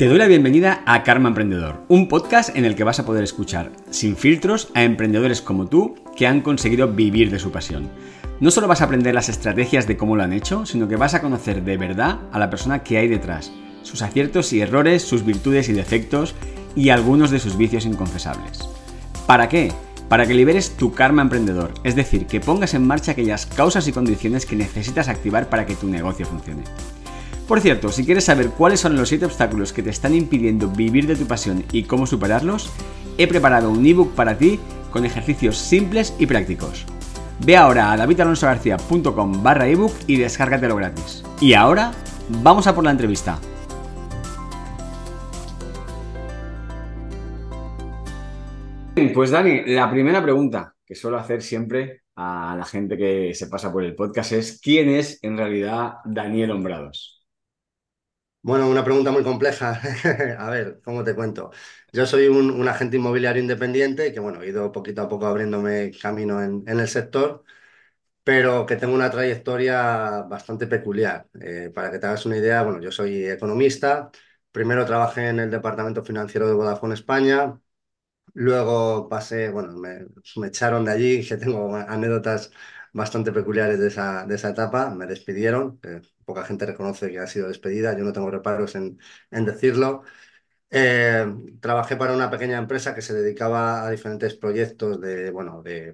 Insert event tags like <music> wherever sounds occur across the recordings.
Te doy la bienvenida a Karma Emprendedor, un podcast en el que vas a poder escuchar, sin filtros, a emprendedores como tú que han conseguido vivir de su pasión. No solo vas a aprender las estrategias de cómo lo han hecho, sino que vas a conocer de verdad a la persona que hay detrás, sus aciertos y errores, sus virtudes y defectos y algunos de sus vicios inconfesables. ¿Para qué? Para que liberes tu karma emprendedor, es decir, que pongas en marcha aquellas causas y condiciones que necesitas activar para que tu negocio funcione. Por cierto, si quieres saber cuáles son los 7 obstáculos que te están impidiendo vivir de tu pasión y cómo superarlos, he preparado un ebook para ti con ejercicios simples y prácticos. Ve ahora a davidalonsogarcia.com barra ebook y descárgatelo gratis. Y ahora, vamos a por la entrevista. Pues Dani, la primera pregunta que suelo hacer siempre a la gente que se pasa por el podcast es ¿quién es en realidad Daniel Hombrados? Bueno, una pregunta muy compleja. <laughs> A ver, ¿cómo te cuento? Yo soy un, agente inmobiliario independiente que, bueno, he ido poquito a poco abriéndome camino en, el sector, pero que tengo una trayectoria bastante peculiar. Eh, para que te hagas una idea, bueno, yo soy economista. Primero trabajé en el departamento financiero de Vodafone España. Luego pasé, bueno, me, me echaron de allí, <laughs> que tengo anécdotas bastante peculiares de esa, de esa etapa. Me despidieron, poca gente reconoce que ha sido despedida, yo no tengo reparos en, decirlo. Eh, trabajé para una pequeña empresa que se dedicaba a diferentes proyectos de, bueno, de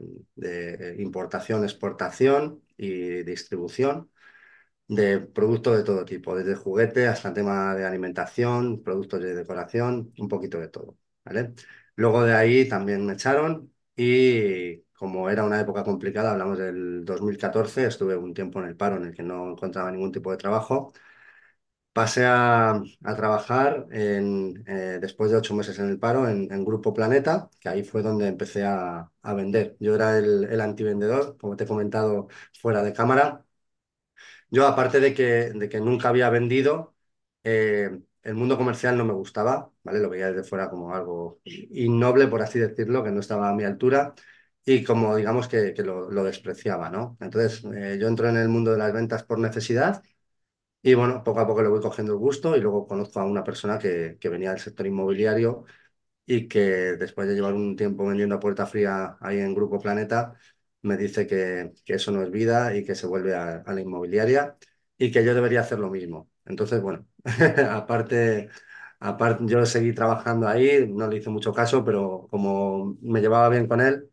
importación, exportación y distribución de productos de todo tipo, desde juguete hasta tema de alimentación, productos de decoración, un poquito de todo. ¿vale? Luego de ahí también me echaron y como era una época complicada, hablamos del 2014, estuve un tiempo en el paro en el que no encontraba ningún tipo de trabajo. Pasé a, trabajar en, eh, después de ocho meses en el paro en, Grupo Planeta, que ahí fue donde empecé a, vender. Yo era el, el, antivendedor, como te he comentado fuera de cámara. Yo, aparte de que, de que nunca había vendido, eh, el mundo comercial no me gustaba, ¿vale? Lo veía desde fuera como algo innoble, por así decirlo, que no estaba a mi altura y como digamos que, lo, despreciaba, ¿no? Entonces eh, yo entro en el mundo de las ventas por necesidad y bueno, poco a poco le voy cogiendo el gusto y luego conozco a una persona que, venía del sector inmobiliario y que después de llevar un tiempo vendiendo a puerta fría ahí en Grupo Planeta, me dice que, eso no es vida y que se vuelve a, la inmobiliaria y que yo debería hacer lo mismo. Entonces, bueno, <laughs> aparte, aparte, yo seguí trabajando ahí, no le hice mucho caso, pero como me llevaba bien con él,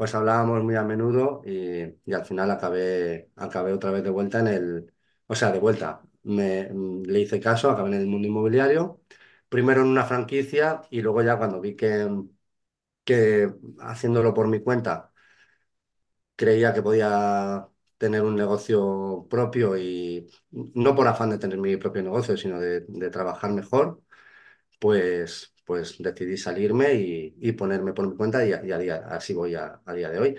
pues hablábamos muy a menudo y, al final acabé, acabé otra vez de vuelta en el, o sea, de vuelta, me, le hice caso, acabé en el mundo inmobiliario, primero en una franquicia y luego ya cuando vi que, que haciéndolo por mi cuenta creía que podía tener un negocio propio y no por afán de tener mi propio negocio, sino de, de trabajar mejor, pues, pues decidí salirme y, ponerme por mi cuenta y, a, día, así voy a, día de hoy.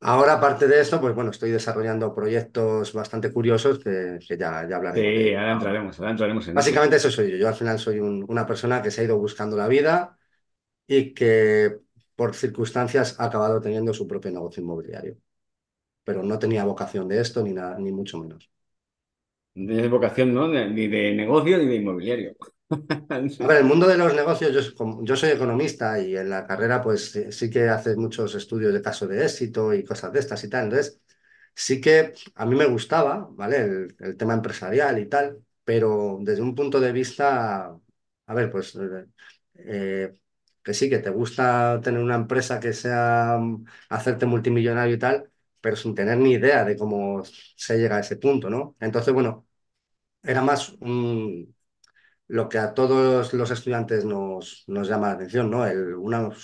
Ahora, aparte de esto, pues bueno, estoy desarrollando proyectos bastante curiosos que, ya, ya hablaremos. Sí, ahora entraremos, ahora entraremos en Básicamente eso. soy yo. Yo al final soy una persona que se ha ido buscando la vida y que por circunstancias ha acabado teniendo su propio negocio inmobiliario. Pero no tenía vocación de esto ni, nada, ni mucho menos. No tienes vocación, ¿no? Ni de negocio ni de inmobiliario. <laughs> Ver, el mundo de los negocios, yo, soy economista y en la carrera pues sí que hace muchos estudios de caso de éxito y cosas de estas y tal. Entonces, sí que a mí me gustaba, ¿vale? El, tema empresarial y tal, pero desde un punto de vista, a ver, pues eh, que sí, que te gusta tener una empresa que sea hacerte multimillonario y tal, pero sin tener ni idea de cómo se llega a ese punto, ¿no? Entonces, bueno, era más un lo que a todos los estudiantes nos, nos llama la atención, ¿no? El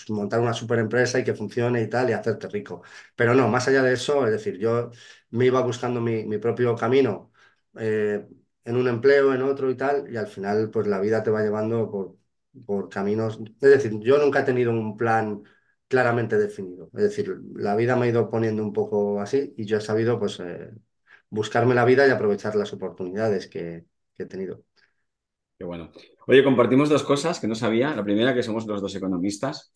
montar una super empresa y que funcione y tal y hacerte rico. Pero no, más allá de eso, es decir, yo me iba buscando mi, propio camino eh, en un empleo, en otro y tal, y al final pues la vida te va llevando por, por caminos. Es decir, yo nunca he tenido un plan claramente definido. Es decir, la vida me ha ido poniendo un poco así y yo he sabido pues eh, buscarme la vida y aprovechar las oportunidades que he tenido bueno. Oye, compartimos dos cosas que no sabía. La primera, que somos los dos economistas.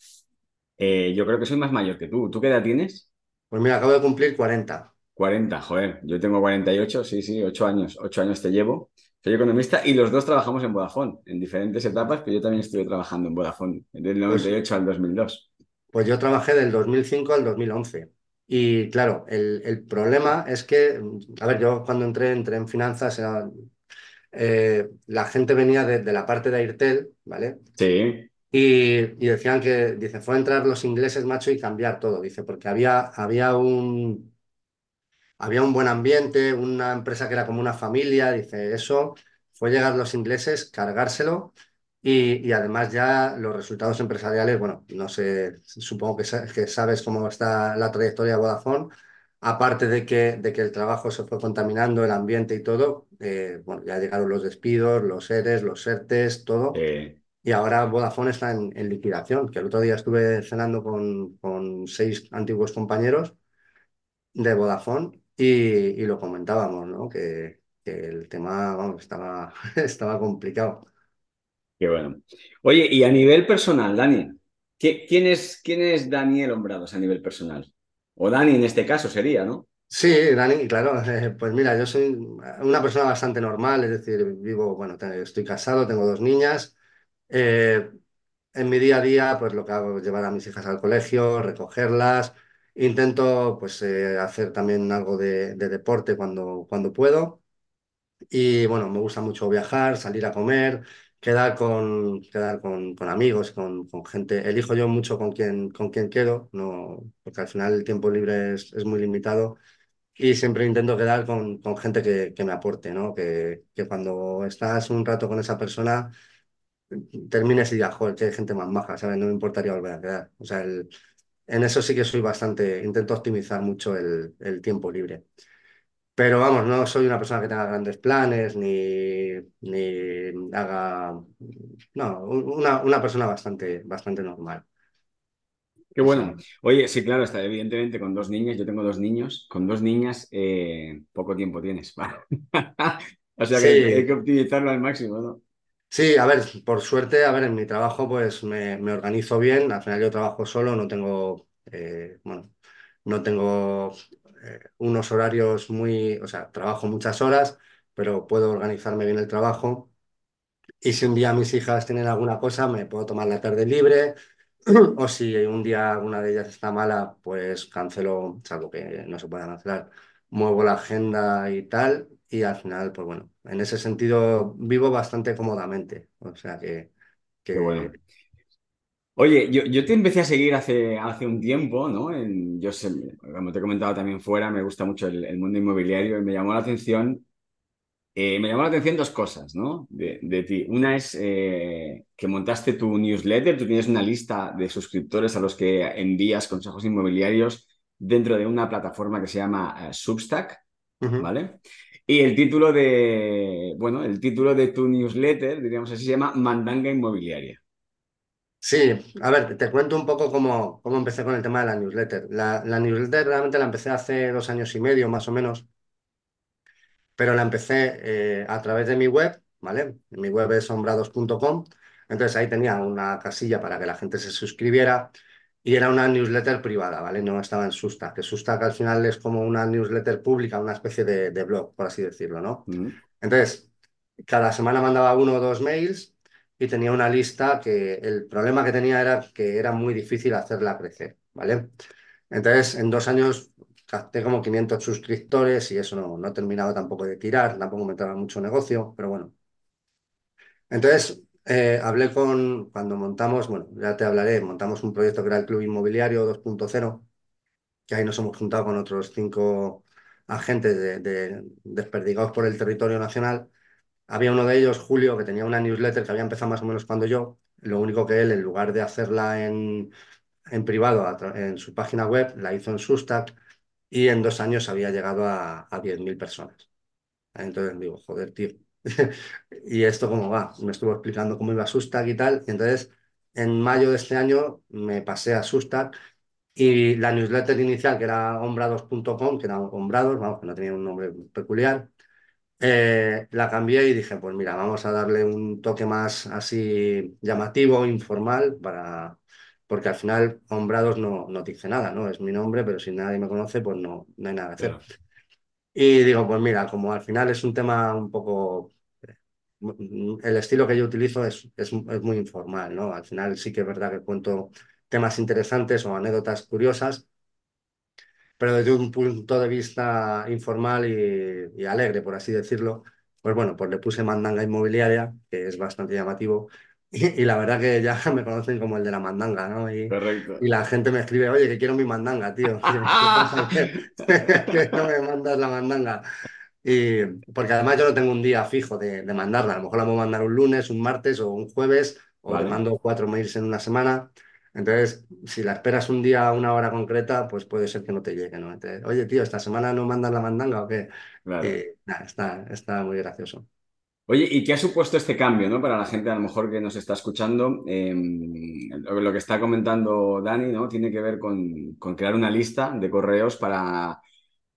Eh, yo creo que soy más mayor que tú. ¿Tú qué edad tienes? Pues mira, acabo de cumplir 40. 40, joder. Yo tengo 48, sí, sí, 8 años. 8 años te llevo. Soy economista y los dos trabajamos en Vodafone, en diferentes etapas, pero yo también estuve trabajando en Vodafone, del Pues, 98 al 2002. pues yo trabajé del 2005 al 2011. Y claro, el, el problema es que, a ver, yo cuando entré, entré en finanzas, era, eh, la gente venía de, de la parte de Airtel, ¿vale? Sí, Y, y decían que, dice, fue a entrar los ingleses, macho, y cambiar todo, dice, porque había, había un, había un buen ambiente, una empresa que era como una familia, dice, eso fue llegar los ingleses, cargárselo y, y además ya los resultados empresariales, bueno, no sé, supongo que, que sabes cómo está la trayectoria de Vodafone, aparte de que, de que el trabajo se fue contaminando, el ambiente y todo, eh, bueno, ya llegaron los despidos, los ERES, los ERTES, todo. eh, Y ahora Vodafone está en, en liquidación, que el otro día estuve cenando con, con seis antiguos compañeros de Vodafone y, y lo comentábamos, ¿no? Que, que el tema, vamos, estaba, <laughs> estaba complicado. qué bueno. Oye, y a nivel personal, Dani, ¿qui- ¿quién es, quién es Daniel Hombrados a nivel personal? O Dani en este caso sería, ¿no? Sí, Dani, claro, pues mira, yo soy una persona bastante normal, es decir, vivo, bueno, estoy casado, tengo dos niñas. eh, en mi día a día, pues lo que hago es llevar a mis hijas al colegio, recogerlas. Intento, pues, eh, hacer también algo de, de deporte cuando, cuando puedo. Y bueno, me gusta mucho viajar, salir a comer, quedar con, quedar con, con amigos, con, con gente. Elijo yo mucho con quién, con quién quedo, no, porque al final el tiempo libre es, es muy limitado y siempre intento quedar con, con gente que, que me aporte, ¿no? Que, que cuando estás un rato con esa persona, termines y digas, joder, que hay gente más maja, ¿sabes? No me importaría volver a quedar. O sea, el- en eso sí que soy bastante, intento optimizar mucho el, el tiempo libre. Pero vamos, no soy una persona que tenga grandes planes ni, ni haga... No, una, una persona bastante, bastante normal. Qué bueno. Oye, sí, claro, está evidentemente con dos niñas, yo tengo dos niños, con dos niñas eh, poco tiempo tienes. <laughs> O sea que hay, que hay que sí, optimizarlo al máximo, ¿no? sí, a ver, por suerte, a ver, en mi trabajo pues me, me organizo bien. Al final yo trabajo solo, no tengo, eh, bueno, no tengo eh, unos horarios muy, o sea, trabajo muchas horas, pero puedo organizarme bien el trabajo. Y si un día mis hijas tienen alguna cosa, me puedo tomar la tarde libre. <clears throat> O si un día alguna de ellas está mala, pues cancelo, salvo que no se pueda cancelar, muevo la agenda y tal. Y al final, pues bueno, en ese sentido vivo bastante cómodamente. O sea que, que... bueno. Oye, yo, yo te empecé a seguir hace, hace un tiempo, ¿no? En- yo sé, como te he comentado también fuera, me gusta mucho el, el mundo inmobiliario y me llamó la atención, eh, me llamó la atención dos cosas, ¿no? De, de ti. Una es eh, que montaste tu newsletter, tú tienes una lista de suscriptores a los que envías consejos inmobiliarios dentro de una plataforma que se llama eh, Substack. ¿vale? Y el título de, bueno, el título de tu newsletter, diríamos así, se llama Mandanga Inmobiliaria. Sí, a ver, te cuento un poco cómo, cómo empecé con el tema de la newsletter. La, la newsletter realmente la empecé hace dos años y medio, más o menos. pero la empecé eh, a través de mi web, ¿vale? Mi web es sombrados.com, entonces ahí tenía una casilla para que la gente se suscribiera y era una newsletter privada, ¿vale? No estaba en Substack, que Substack al final es como una newsletter pública, una especie de, de blog, por así decirlo, ¿no? Mm, Entonces, cada semana mandaba uno o dos mails y tenía una lista que el problema que tenía era que era muy difícil hacerla crecer, ¿vale? Entonces, en dos años capté como 500 suscriptores y eso no, no terminaba tampoco de tirar, tampoco me entraba mucho negocio, pero bueno. Entonces, eh, hablé con, cuando montamos, bueno, ya te hablaré, montamos un proyecto que era el Club Inmobiliario 2.0, que ahí nos hemos juntado con otros cinco agentes de, de- desperdigados por el territorio nacional. Había uno de ellos, Julio, que tenía una newsletter que había empezado más o menos cuando yo, lo único que él, en lugar de hacerla en, en privado en su página web, la hizo en Substack y en dos años había llegado a, a 10.000 personas. Entonces digo, joder, tío. <laughs> ¿Y esto cómo va? Me estuvo explicando cómo iba Substack y tal. Y entonces, en mayo de este año me pasé a Substack y la newsletter inicial, que era hombrados.com, que era hombrados, vamos, que no tenía un nombre peculiar, eh, la cambié y dije, pues mira, vamos a darle un toque más así llamativo, informal, para... porque al final Hombrados no, no te dice nada, ¿no? Es mi nombre, pero si nadie me conoce, pues no, no hay nada que hacer. claro. Y digo, pues mira, como al final es un tema un poco el estilo que yo utilizo es, es, es, muy informal, ¿no? Al final sí que es verdad que cuento temas interesantes o anécdotas curiosas, pero desde un punto de vista informal y, y alegre, por así decirlo, pues bueno, pues le puse mandanga inmobiliaria, que es bastante llamativo, y, y, la verdad que ya <laughs> me conocen como el de la mandanga, ¿no? Y, y la gente me escribe, oye, que quiero mi mandanga, tío. <laughs> ¿Qué <laughs> que no me mandas la mandanga? Y, porque además yo no tengo un día fijo de, de mandarla. A lo mejor la puedo mandar un lunes, un martes o un jueves, o vale. le mando cuatro mails en una semana. Entonces, si la esperas un día a una hora concreta, pues puede ser que no te llegue, ¿no? Entonces, Oye, tío, ¿esta semana no mandas la mandanga o qué? Claro. Está, está muy gracioso. Oye, ¿y qué ha supuesto este cambio, ¿no? Para la gente a lo mejor que nos está escuchando, eh, lo, que está comentando Dani, ¿no? Tiene que ver con, con crear una lista de correos para,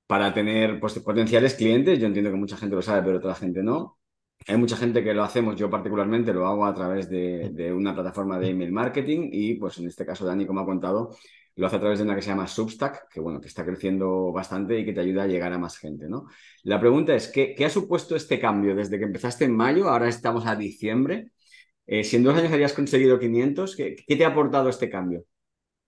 para tener pues, potenciales clientes. Yo entiendo que mucha gente lo sabe, pero otra gente no. Hay mucha gente que lo hacemos, yo particularmente lo hago a través de, una plataforma de email marketing y pues en este caso Dani, como ha contado, lo hace a través de una que se llama Substack, que bueno, que está creciendo bastante y que te ayuda a llegar a más gente, ¿no? La pregunta es, ¿qué, qué ha supuesto este cambio desde que empezaste en mayo, ahora estamos a diciembre? Eh, si en dos años habías conseguido 500, ¿qué, ¿qué te ha aportado este cambio?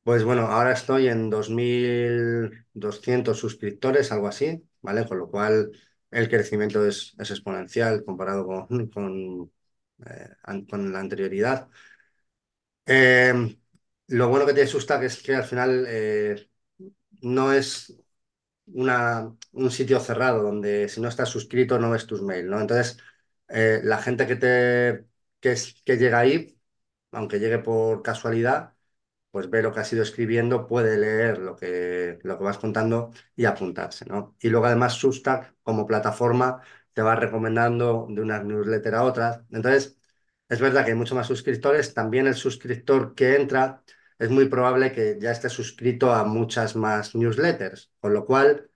Pues bueno, ahora estoy en 2.200 suscriptores, algo así, ¿vale? Con lo cual el crecimiento es, exponencial comparado con, <laughs> eh, con la anterioridad. Eh, lo bueno que tiene Substack es que al final eh, no es una, un sitio cerrado donde si no estás suscrito no ves tus mails, ¿no? Entonces, eh, la gente que, te, que llega ahí, aunque llegue por casualidad, pues ve lo que has ido escribiendo, puede leer lo que, lo que vas contando y apuntarse, ¿no? Y luego además Substack como plataforma te va recomendando de una newsletter a otras. Entonces, es verdad que hay muchos más suscriptores, también el suscriptor que entra es muy probable que ya esté suscrito a muchas más newsletters, con lo cual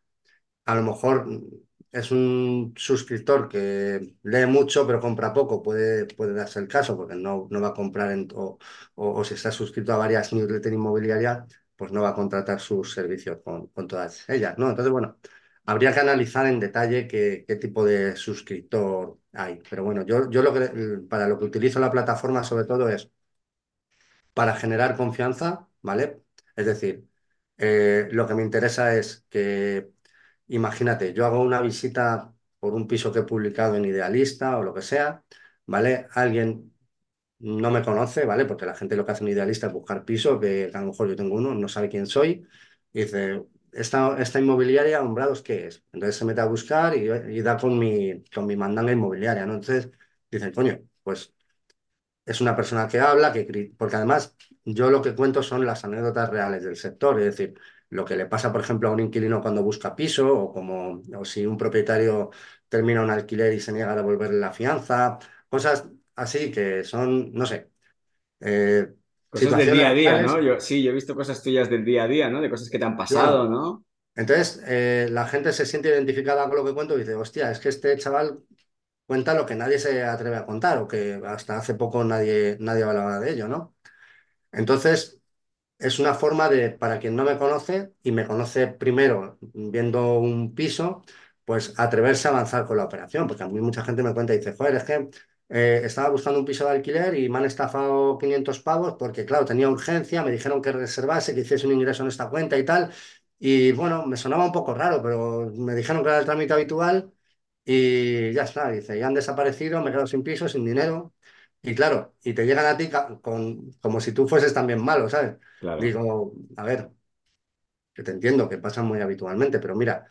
a lo mejor es un suscriptor que lee mucho pero compra poco, puede, puede darse el caso porque no, no va a comprar en, o, o, si está suscrito a varias newsletters inmobiliarias, pues no va a contratar sus servicios con, con todas ellas, ¿no? Entonces, bueno, habría que analizar en detalle qué, qué tipo de suscriptor hay. Pero bueno, yo, yo lo que, para lo que utilizo la plataforma sobre todo es para generar confianza, ¿vale? Es decir, eh, lo que me interesa es que, imagínate, yo hago una visita por un piso que he publicado en Idealista o lo que sea, ¿vale? Alguien no me conoce, ¿vale? Porque la gente lo que hace en Idealista es buscar piso, que a lo mejor yo tengo uno, no sabe quién soy, y dice, esta, esta inmobiliaria, Hombrados, ¿qué es? Entonces se mete a buscar y, da con mi, con mi mandanga inmobiliaria. Entonces dicen, coño, pues es una persona que habla, que porque además yo lo que cuento son las anécdotas reales del sector, es decir, lo que le pasa, por ejemplo, a un inquilino cuando busca piso, o como o si un propietario termina un alquiler y se niega a devolverle la fianza, cosas así que son, no sé. Eh, cosas del día a día. ¿no? Yo, sí, yo he visto cosas tuyas del día a día, ¿no? De cosas que te han pasado, claro. ¿no? Entonces, eh, la gente se siente identificada con lo que cuento y dice, hostia, es que este chaval cuenta lo que nadie se atreve a contar o que hasta hace poco nadie, nadie hablaba de ello, ¿no? Entonces, es una forma de, para quien no me conoce y me conoce primero viendo un piso, pues atreverse a avanzar con la operación, porque a mí mucha gente me cuenta y dice, joder, es que eh, estaba buscando un piso de alquiler y me han estafado 500 pavos porque, claro, tenía urgencia, me dijeron que reservase, que hiciese un ingreso en esta cuenta y tal, y bueno, me sonaba un poco raro, pero me dijeron que era el trámite habitual y ya está, dice, ya han desaparecido, me he quedado sin piso, sin dinero. Y claro, y te llegan a ti con, como si tú fueses también malo, ¿sabes? Claro. Digo, a ver, que te entiendo, que pasa muy habitualmente, pero mira,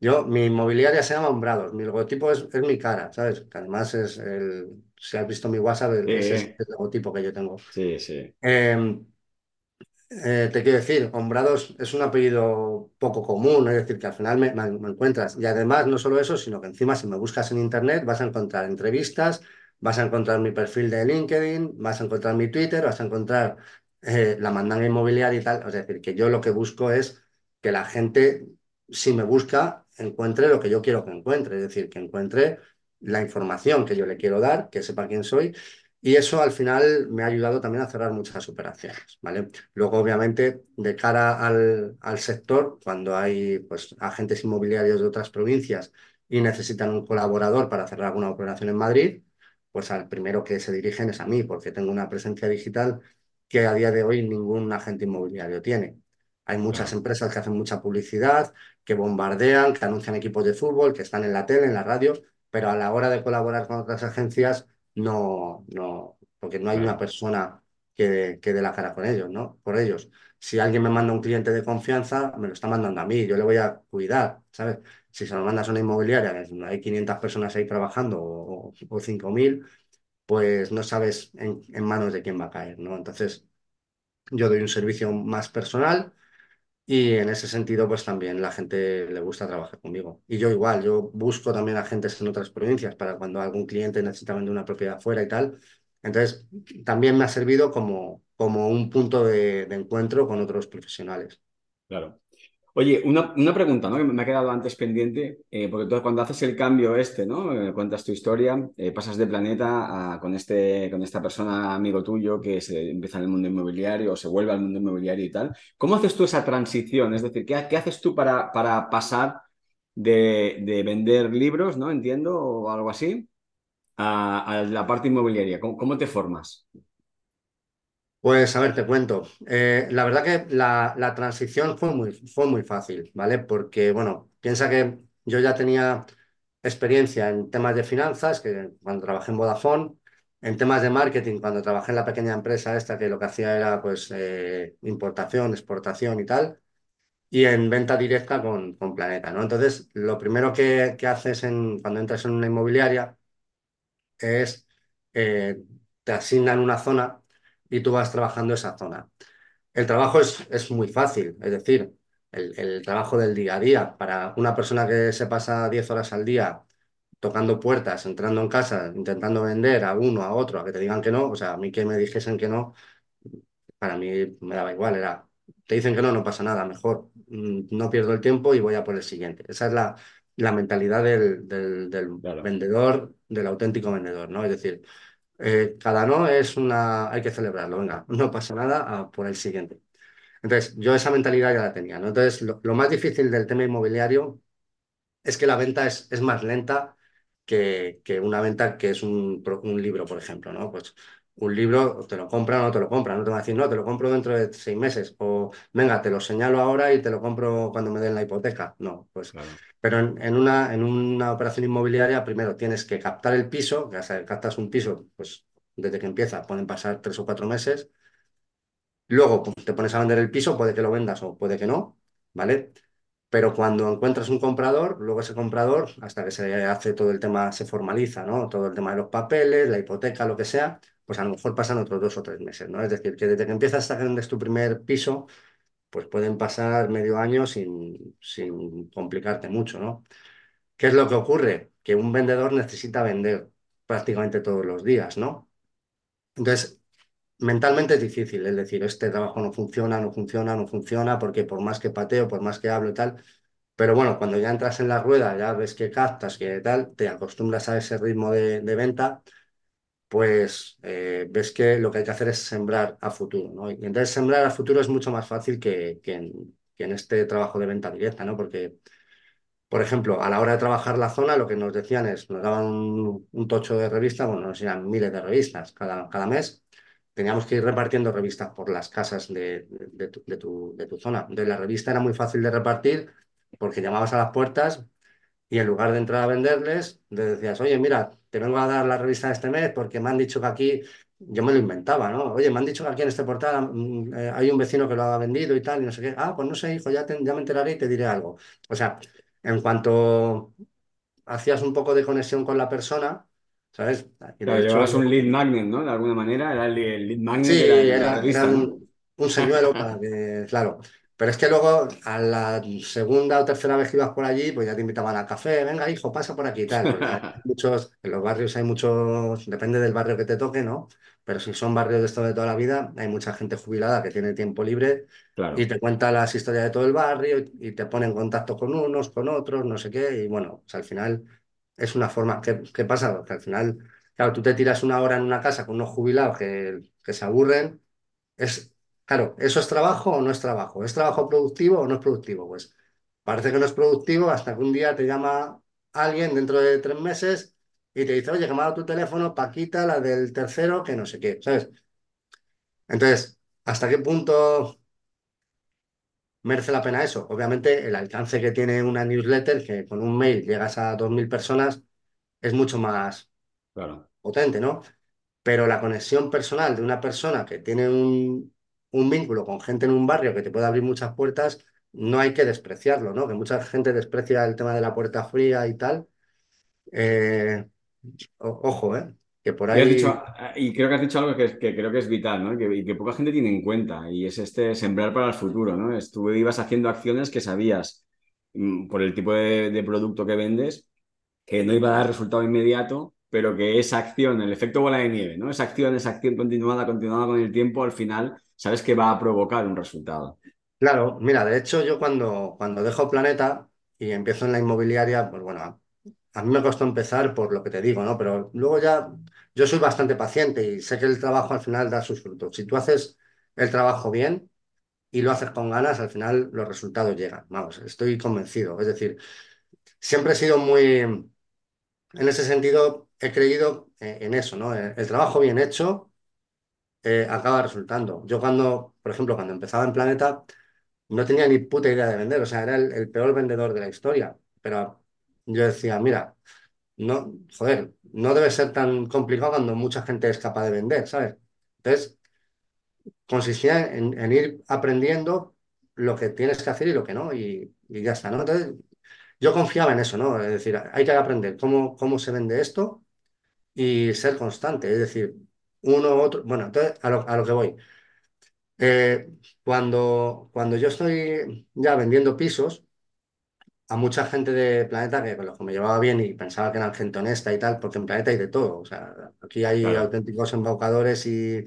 yo, mi inmobiliaria se llama Hombrados, mi logotipo es, es, mi cara, ¿sabes? Que además es el, si has visto mi WhatsApp, es el logotipo que yo tengo. Sí, sí. Eh, eh, te quiero decir, Hombrados es un apellido poco común, es decir, que al final me, me, me, encuentras. Y además, no solo eso, sino que encima si me buscas en Internet vas a encontrar entrevistas, vas a encontrar mi perfil de LinkedIn, vas a encontrar mi Twitter, vas a encontrar eh, la mandanga inmobiliaria y tal. Es decir, que yo lo que busco es que la gente, si me busca, encuentre lo que yo quiero que encuentre, es decir, que encuentre la información que yo le quiero dar, que sepa quién soy y eso al final me ha ayudado también a cerrar muchas operaciones, ¿vale? Luego, obviamente, de cara al, al sector, cuando hay pues, agentes inmobiliarios de otras provincias y necesitan un colaborador para cerrar alguna operación en Madrid, pues al primero que se dirigen es a mí, porque tengo una presencia digital que a día de hoy ningún agente inmobiliario tiene. Hay muchas empresas que hacen mucha publicidad, que bombardean, que anuncian equipos de fútbol, que están en la tele, en la radio, pero a la hora de colaborar con otras agencias, no, no, porque no hay una persona que, que dé la cara con ellos, ¿no? Por ellos. Si alguien me manda un cliente de confianza, me lo está mandando a mí, yo le voy a cuidar, ¿sabes? Si se lo mandas a una inmobiliaria, hay 500 personas ahí trabajando o, o 5.000, pues no sabes en, en manos de quién va a caer, ¿no? Entonces, yo doy un servicio más personal y en ese sentido, pues también la gente le gusta trabajar conmigo. Y yo igual, yo busco también agentes en otras provincias para cuando algún cliente necesita vender una propiedad fuera y tal. Entonces, también me ha servido como, como un punto de, de encuentro con otros profesionales. claro. Oye, una, una pregunta, ¿no? Que me ha quedado antes pendiente, eh, porque tú cuando haces el cambio este, ¿no? Eh, cuentas tu historia, eh, pasas de planeta con este, con esta persona amigo tuyo que se empieza en el mundo inmobiliario o se vuelve al mundo inmobiliario y tal. ¿Cómo haces tú esa transición? Es decir, ¿qué, qué haces tú para, para pasar de, de vender libros, ¿no? Entiendo, o algo así, a, a la parte inmobiliaria. ¿Cómo, cómo te formas? Pues a ver, te cuento. Eh, la verdad que la, la transición fue muy, fue muy fácil, ¿vale? Porque, bueno, piensa que yo ya tenía experiencia en temas de finanzas, que cuando trabajé en Vodafone, en temas de marketing, cuando trabajé en la pequeña empresa esta, que lo que hacía era pues eh, importación, exportación y tal, y en venta directa con, con Planeta, ¿no? Entonces, lo primero que, que haces en, cuando entras en una inmobiliaria es, eh, te asignan una zona y tú vas trabajando esa zona. El trabajo es, es muy fácil, es decir, el, el trabajo del día a día. Para una persona que se pasa 10 horas al día tocando puertas, entrando en casa, intentando vender a uno, a otro, a que te digan que no, o sea, a mí que me dijesen que no, para mí me daba igual, era, te dicen que no, no pasa nada, mejor mm, no pierdo el tiempo y voy a por el siguiente. Esa es la, la mentalidad del, del, del Claro, vendedor, del auténtico vendedor, ¿no? Es decir, eh, cada no es una, hay que celebrarlo, venga, no pasa nada, por el siguiente. Entonces, yo esa mentalidad ya la tenía, ¿no? Entonces, lo, lo más difícil del tema inmobiliario es que la venta es, es más lenta que, que una venta que es un, un libro, por ejemplo, ¿no? Pues un libro te lo compran o no te lo compran, no te van a decir, no, te lo compro dentro de seis meses, o venga, te lo señalo ahora y te lo compro cuando me den la hipoteca. No, pues, claro, pero en, en una, en una operación inmobiliaria, primero tienes que captar el piso, que hasta que captas un piso, pues desde que empieza pueden pasar tres o cuatro meses, luego pues, te pones a vender el piso, puede que lo vendas o puede que no, ¿vale? Pero cuando encuentras un comprador, luego ese comprador, hasta que se hace todo el tema, se formaliza, ¿no? Todo el tema de los papeles, la hipoteca, lo que sea, pues a lo mejor pasan otros dos o tres meses, ¿no? Es decir, que desde que empiezas a vender tu primer piso, pues pueden pasar medio año sin, sin complicarte mucho, ¿no? ¿Qué es lo que ocurre? Que un vendedor necesita vender prácticamente todos los días, ¿no? Entonces, mentalmente es difícil, es decir, este trabajo no funciona, no funciona, no funciona, porque por más que pateo, por más que hablo y tal, pero bueno, cuando ya entras en la rueda, ya ves que captas, que tal, te acostumbras a ese ritmo de venta, pues eh, ves que lo que hay que hacer es sembrar a futuro, ¿no? Y entonces sembrar a futuro es mucho más fácil que, que en, este trabajo de venta directa, ¿no? Porque, por ejemplo, a la hora de trabajar la zona, lo que nos decían es, nos daban un, tocho de revistas, bueno, nos eran miles de revistas cada, cada mes, teníamos que ir repartiendo revistas por las casas de, de- tu, de tu- de zona. De la revista era muy fácil de repartir porque llamabas a las puertas y en lugar de entrar a venderles, les decías, oye, mira, te vengo a dar la revista de este mes porque me han dicho que aquí, yo me lo inventaba, ¿no? Oye, me han dicho que aquí en este portal mm, eh, hay un vecino que lo ha vendido y tal, y no sé qué. Ah, pues no sé, hijo, ya, te- ya me enteraré y te diré algo. O sea, en cuanto hacías un poco de conexión con la persona, ¿sabes? Claro, llevabas un lead magnet, ¿no? De alguna manera, era el, lead Sí, magnet de la, de la era, un, un señuelo <laughs> para que, claro. Pero es que luego a la segunda o tercera vez que ibas por allí, pues ya te invitaban a café, venga, hijo, pasa por aquí y tal, <laughs> muchos, en los barrios hay muchos, depende del barrio que te toque, ¿no? Pero si son barrios de esto de toda la vida, hay mucha gente jubilada que tiene tiempo libre y Claro, te cuenta las historias de todo el barrio y, y te pone en contacto con unos, con otros, no sé qué, y bueno, al final es una forma, ¿qué, qué pasa? Que al final, claro, tú te tiras una hora en una casa con unos jubilados que, que se aburren es, claro, ¿eso es trabajo o no es trabajo? ¿Es trabajo productivo o no es productivo? Pues parece que no es productivo hasta que un día te llama alguien dentro de tres meses y te dice, oye, que me ha dado tu teléfono, Paquita, la del tercero, que no sé qué, ¿sabes? Entonces, ¿hasta qué punto merece la pena eso? Obviamente, el alcance que tiene una newsletter, que con un mail llegas a 2.000 personas, es mucho más Claro. potente, ¿no? Pero la conexión personal de una persona que tiene un, un vínculo con gente en un barrio que te puede abrir muchas puertas, no hay que despreciarlo, ¿no? Que mucha gente desprecia el tema de la puerta fría y tal. Eh, ojo, ¿eh? Que por Y has dicho, ahí, y creo que has dicho algo que, que creo que es vital, ¿no? Y que, y que poca gente tiene en cuenta, y es este sembrar para el futuro, ¿no? Es, tú ibas haciendo acciones que sabías, mm, por el tipo de, de producto que vendes, que no iba a dar resultado inmediato, pero que esa acción, el efecto bola de nieve, ¿no? Esa acción, esa acción continuada, continuada con el tiempo, al final, sabes que va a provocar un resultado. claro, mira, de hecho yo cuando, cuando dejo Planeta y empiezo en la inmobiliaria, pues bueno, a, mí me costó empezar por lo que te digo, ¿no? Pero luego ya, yo soy bastante paciente y sé que el trabajo al final da sus frutos. Si tú haces el trabajo bien y lo haces con ganas, al final los resultados llegan. Vamos, estoy convencido. Es decir, siempre he sido muy, en ese sentido, he creído eh, en eso, ¿no? El trabajo bien hecho eh, acaba resultando. Yo cuando, por ejemplo, cuando empezaba en Planeta, no tenía ni puta idea de vender, o sea, era el, peor vendedor de la historia. Pero yo decía, mira, no, joder, no debe ser tan complicado cuando mucha gente es capaz de vender, ¿sabes? Entonces, consistía en, en ir aprendiendo lo que tienes que hacer y lo que no, y, y ya está, ¿no? Entonces, yo confiaba en eso, ¿no? Es decir, hay que aprender cómo, cómo se vende esto y ser constante, es decir, uno otro, bueno, entonces a lo, a lo que voy. Eh, cuando, cuando yo estoy ya vendiendo pisos, a mucha gente de Planeta que con los que me llevaba bien y pensaba que eran gente honesta y tal, porque en Planeta hay de todo. O sea, aquí hay Claro, auténticos embaucadores y,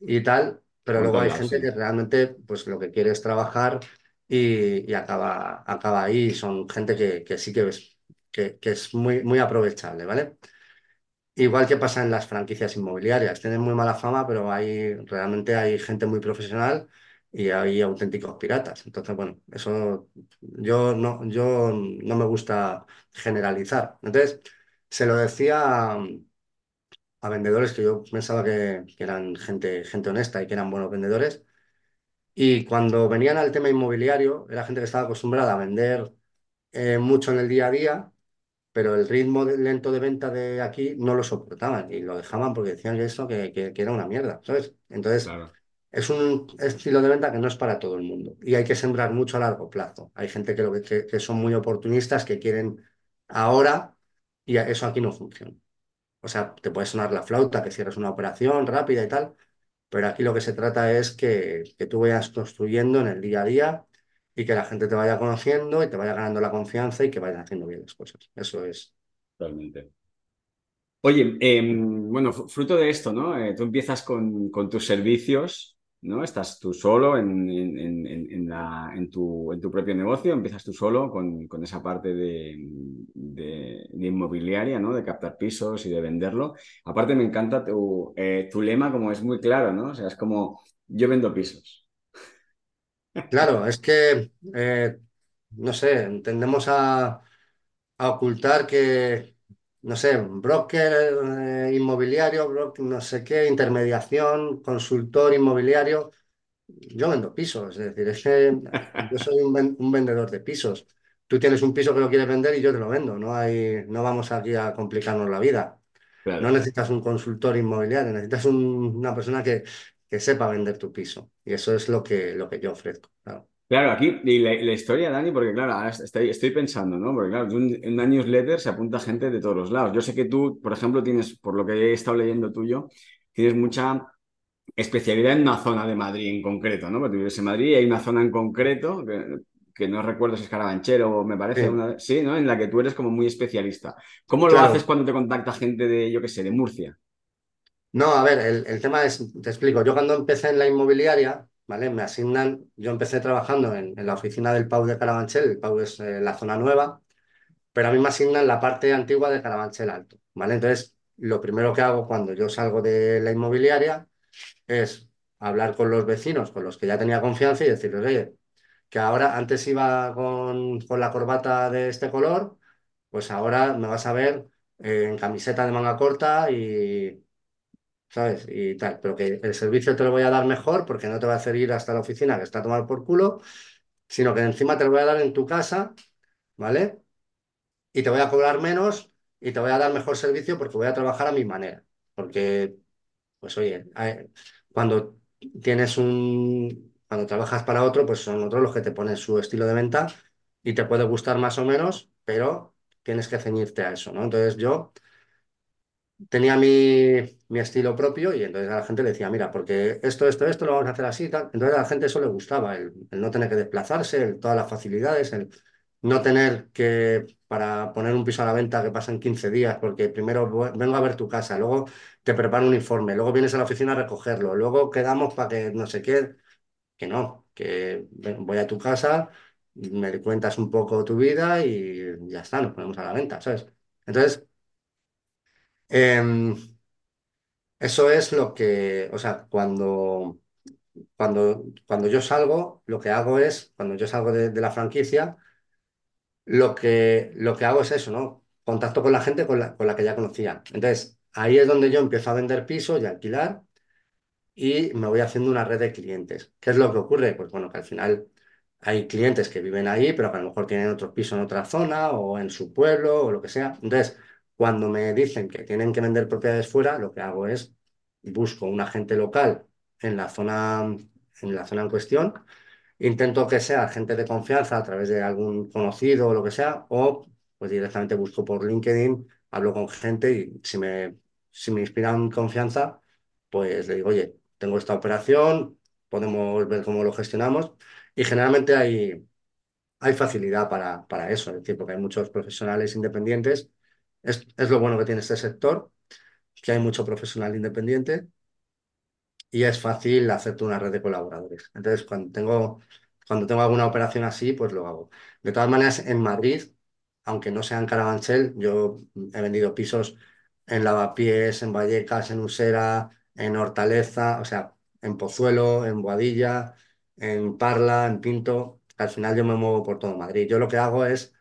y tal, pero luego hay gente que realmente pues lo que quiere es trabajar y, y acaba, acaba ahí. Son gente que, que sí que es, que, que es muy, muy aprovechable, ¿vale? Igual que pasa en las franquicias inmobiliarias, tienen muy mala fama, pero hay, realmente hay gente muy profesional y hay auténticos piratas. Entonces, bueno, eso yo no, yo no me gusta generalizar. Entonces, se lo decía a, vendedores que yo pensaba que, que eran gente, gente honesta y que eran buenos vendedores. Y cuando venían al tema inmobiliario, era gente que estaba acostumbrada a vender eh, mucho en el día a día pero el ritmo lento de venta de aquí no lo soportaban y lo dejaban porque decían que eso que, que- que era una mierda, ¿sabes? Entonces, Claro, es un estilo de venta que no es para todo el mundo y hay que sembrar mucho a largo plazo. Hay gente que, lo que, que- son muy oportunistas, que quieren ahora y eso aquí no funciona. O sea, te puede sonar la flauta, que cierres una operación rápida y tal, pero aquí lo que se trata es que, que tú vayas construyendo en el día a día y que la gente te vaya conociendo y te vaya ganando la confianza y que vayas haciendo bien las cosas. Eso es. totalmente. Oye, em, bueno, fr- fruto de esto, ¿no? Eh, tú empiezas con, con tus servicios, ¿no? Estás tú solo en, en- en- la- tu, en tu propio negocio, empiezas tú solo con, con esa parte de, de- de inmobiliaria, ¿no? De captar pisos y de venderlo. Aparte, me encanta tu, eh, tu lema, como es muy claro, ¿no? O sea, es como, yo vendo pisos. Claro, es que, eh, no sé, tendemos a, a ocultar que, no sé, broker eh, inmobiliario, no sé qué, intermediación, consultor inmobiliario. Yo vendo pisos, es decir, es que yo soy un, ven- un vendedor de pisos. Tú tienes un piso que lo quieres vender y yo te lo vendo. No hay, no vamos aquí a complicarnos la vida. No Claro. necesitas un consultor inmobiliario, necesitas un- una persona que, que sepa vender tu piso. Y eso es lo que, lo que yo ofrezco. claro. Claro, aquí, y la, la historia, Dani, porque claro, ahora estoy, estoy pensando, ¿no? Porque claro, un- en una newsletter se apunta gente de todos los lados. Yo sé que tú, por ejemplo, tienes, por lo que he estado leyendo tuyo, tienes mucha especialidad en una zona de Madrid en concreto, ¿no? Porque tú vives en Madrid y hay una zona en concreto, que, que no recuerdo si es Carabanchel o me parece, Sí, una, sí, ¿no? En la que tú eres como muy especialista. ¿Cómo lo haces cuando te contacta gente de, yo qué sé, de Murcia? No, a ver, el, el tema es, te explico, yo cuando empecé en la inmobiliaria, ¿vale? Me asignan, yo empecé trabajando en, en la oficina del Pau de Carabanchel, el Pau es eh, la zona nueva, pero a mí me asignan la parte antigua de Carabanchel Alto, ¿vale? Entonces, lo primero que hago cuando yo salgo de la inmobiliaria es hablar con los vecinos, con los que ya tenía confianza y decirles, oye, que ahora antes iba con, con la corbata de este color, pues ahora me vas a ver eh, en camiseta de manga corta y, ¿sabes? Y tal, pero que el servicio te lo voy a dar mejor porque no te va a hacer ir hasta la oficina que está a tomar por culo, sino que encima te lo voy a dar en tu casa, ¿vale? Y te voy a cobrar menos y te voy a dar mejor servicio porque voy a trabajar a mi manera. Porque, pues oye, cuando tienes un, cuando trabajas para otro, pues son otros los que te ponen su estilo de venta y te puede gustar más o menos, pero tienes que ceñirte a eso, ¿no? Entonces yo tenía mi, mi estilo propio y entonces a la gente le decía, mira, porque esto, esto, esto lo vamos a hacer así tal. Entonces a la gente eso le gustaba, el, no tener que desplazarse, el- todas las facilidades, el no tener que, para poner un piso a la venta que pasan 15 días, porque primero vengo a ver tu casa, luego te preparo un informe, luego vienes a la oficina a recogerlo, luego quedamos para que no sé qué, que no, que voy a tu casa, me cuentas un poco tu vida y ya está, nos ponemos a la venta, ¿sabes? Entonces... em, Eso es lo que, o sea, cuando, cuando, cuando yo salgo, lo que hago es, cuando yo salgo de, la franquicia, lo que, lo que hago es eso, ¿no? Contacto con la gente con la, con la que ya conocía. Entonces, ahí es donde yo empiezo a vender pisos y alquilar y me voy haciendo una red de clientes. ¿Qué es lo que ocurre? Pues bueno, que al final hay clientes que viven ahí, pero que a lo mejor tienen otro piso en otra zona o en su pueblo o lo que sea. Entonces, cuando me dicen que tienen que vender propiedades fuera, lo que hago es busco un agente local en la zona, en la zona en cuestión Intento que sea gente de confianza a través de algún conocido o lo que sea, o pues directamente busco por LinkedIn, hablo con gente y si me, si me inspiran confianza, pues le digo, oye, tengo esta operación, podemos ver cómo lo gestionamos. Y generalmente hay, hay facilidad para, para eso, es decir, porque hay muchos profesionales independientes. Es, es lo bueno que tiene este sector, que hay mucho profesional independiente y es fácil hacerte una red de colaboradores. Entonces, cuando tengo, cuando tengo alguna operación así, pues lo hago. De todas maneras, en Madrid, aunque no sean Carabanchel, yo he vendido pisos en Lavapiés, en Vallecas, en Usera, en Hortaleza, o sea, en Pozuelo, en Boadilla, en Parla, en Pinto. Al final yo me muevo por todo Madrid. Yo lo que hago es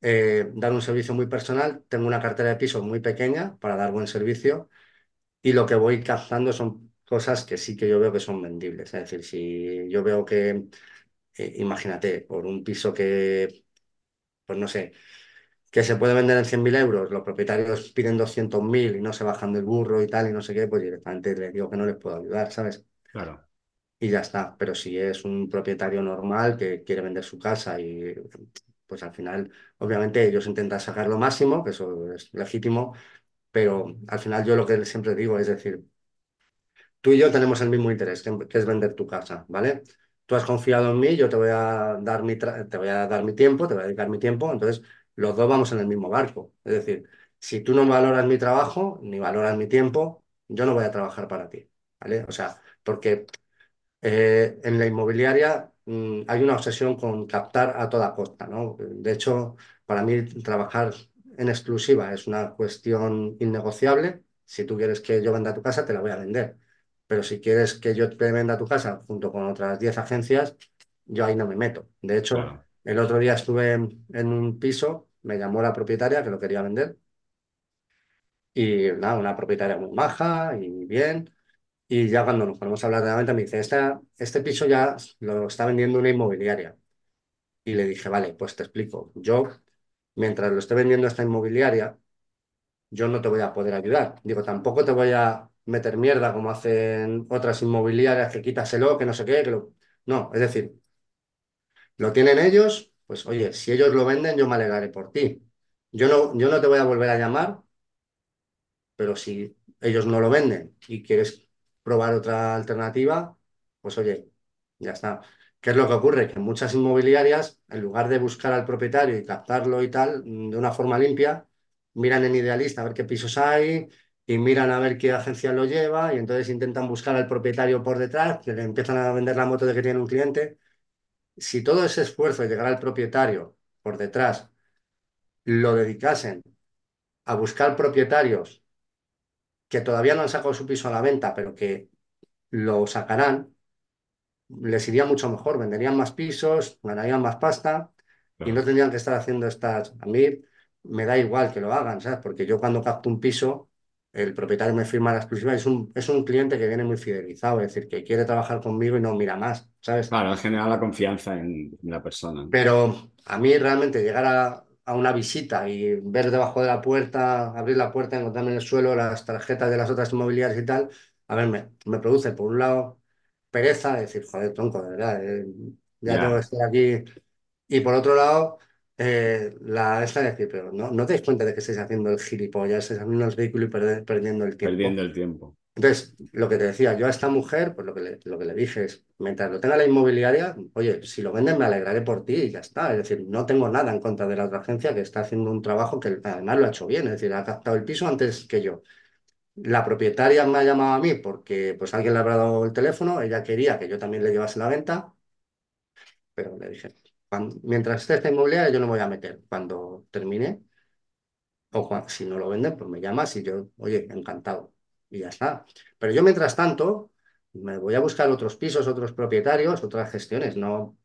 eh, dar un servicio muy personal. Tengo una cartera de pisos muy pequeña para dar buen servicio y lo que voy captando son cosas que sí que yo veo que son vendibles. Es decir, si yo veo que, eh, imagínate, por un piso que, pues no sé, que se puede vender en 100.000 euros, los propietarios piden 200.000 y no se bajan del burro y tal y no sé qué, pues directamente les digo que no les puedo ayudar, ¿sabes? Claro, Y ya está. Pero si es un propietario normal que quiere vender su casa y pues al final, obviamente ellos intentan sacar lo máximo, que eso es legítimo, pero al final yo lo que siempre digo es decir, Tú y yo tenemos el mismo interés, que, es vender tu casa, ¿vale? Tú has confiado en mí, yo te voy a dar mi, te voy a dar mi tiempo, te voy a dedicar mi tiempo, entonces los dos vamos en el mismo barco. Es decir, si tú no valoras mi trabajo ni valoras mi tiempo, yo no voy a trabajar para ti, ¿vale? O sea, porque eh, en la inmobiliaria hay una obsesión con captar a toda costa, ¿no? De hecho, para mí trabajar en exclusiva es una cuestión innegociable. Si tú quieres que yo venda tu casa, te la voy a vender. Pero si quieres que yo te venda tu casa junto con otras 10 agencias, yo ahí no me meto. De hecho, el otro día estuve en, en un piso, me llamó la propietaria que lo quería vender y nada, una propietaria muy maja y bien. Y ya cuando nos ponemos a hablar de la venta, me dice, este piso ya lo está vendiendo una inmobiliaria. Y le dije, vale, pues te explico. Yo, mientras lo esté vendiendo esta inmobiliaria, yo no te voy a poder ayudar. Digo, tampoco te voy a meter mierda como hacen otras inmobiliarias, que quítaselo, que no sé qué, que. No, es decir, lo tienen ellos, pues oye, si ellos lo venden, yo me alegraré por ti. Yo no, yo no te voy a volver a llamar Pero si ellos no lo venden y quieres probar otra alternativa, pues oye, ya está. ¿Qué es lo que ocurre? Que muchas inmobiliarias, en lugar de buscar al propietario y captarlo y tal, mm, de una forma limpia, miran en Idealista a ver qué pisos hay y miran a ver qué agencia lo lleva y entonces intentan buscar al propietario por detrás, que le empiezan a vender la moto de que tiene un cliente. Si todo ese esfuerzo de llegar al propietario por detrás lo dedicasen a buscar propietarios que todavía no han sacado su piso a la venta, pero que lo sacarán, les iría mucho mejor, venderían más pisos, ganarían más pasta y no tendrían que estar haciendo estas. A mí me da igual que lo hagan, ¿sabes? Porque yo cuando capto un piso, el propietario me firma la exclusiva, es un, es un cliente que viene muy fidelizado, es decir, que quiere trabajar conmigo y no mira más, ¿sabes? Claro, generar la confianza en la persona. Pero a mí realmente llegar a, a una visita y ver debajo de la puerta, abrir la puerta, encontrarme en el suelo las tarjetas de las otras inmobiliarias y tal, a ver, me, me produce por un lado pereza, decir, joder, tronco, de verdad, eh, ya tengo que estar aquí. Y por otro lado, eh, la esta de decir, pero no, no te das cuenta de que estáis haciendo el gilipollas, haciendo el ridículo y perder- perdiendo el perdiendo tiempo. el tiempo. Entonces, lo que te decía, yo a esta mujer, pues lo que le, lo que le dije es, mientras lo tenga la inmobiliaria, oye, si lo venden me alegraré por ti y ya está. Es decir, no tengo nada en contra de la otra agencia que está haciendo un trabajo que además lo ha hecho bien, es decir, ha captado el piso antes que yo. La propietaria me ha llamado a mí porque pues alguien le habrá dado el teléfono, ella quería que yo también le llevase la venta, pero le dije, "Cuan- mientras esté esta inmobiliaria yo no me voy a meter. Cuando termine, o cua- si no lo venden, pues me llamas y yo, oye, encantado. Y ya está. Pero yo mientras tanto me voy a buscar otros pisos, otros propietarios, otras gestiones, ¿no?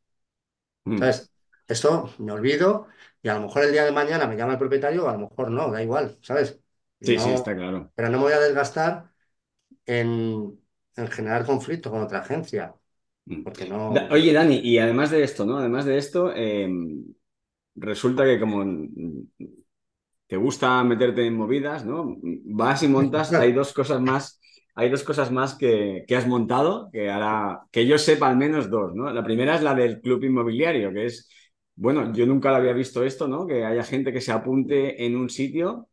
Mm. ¿Sabes? Esto me olvido y a lo mejor el día de mañana me llama el propietario, o a lo mejor no, da igual, ¿sabes? Y Sí, sí, está claro. pero no me voy a desgastar en, en generar conflicto con otra agencia, Mm. porque no. Oye, Dani, y además de esto, ¿no? Además de esto, eh, resulta que como te gusta meterte en movidas, ¿no? Vas y montas, hay dos cosas más, hay dos cosas más que, que has montado, que ahora, que yo sepa al menos dos, ¿no? La primera es la del club inmobiliario, que es, bueno, yo nunca lo había visto esto, ¿no? Que haya gente que se apunte en un sitio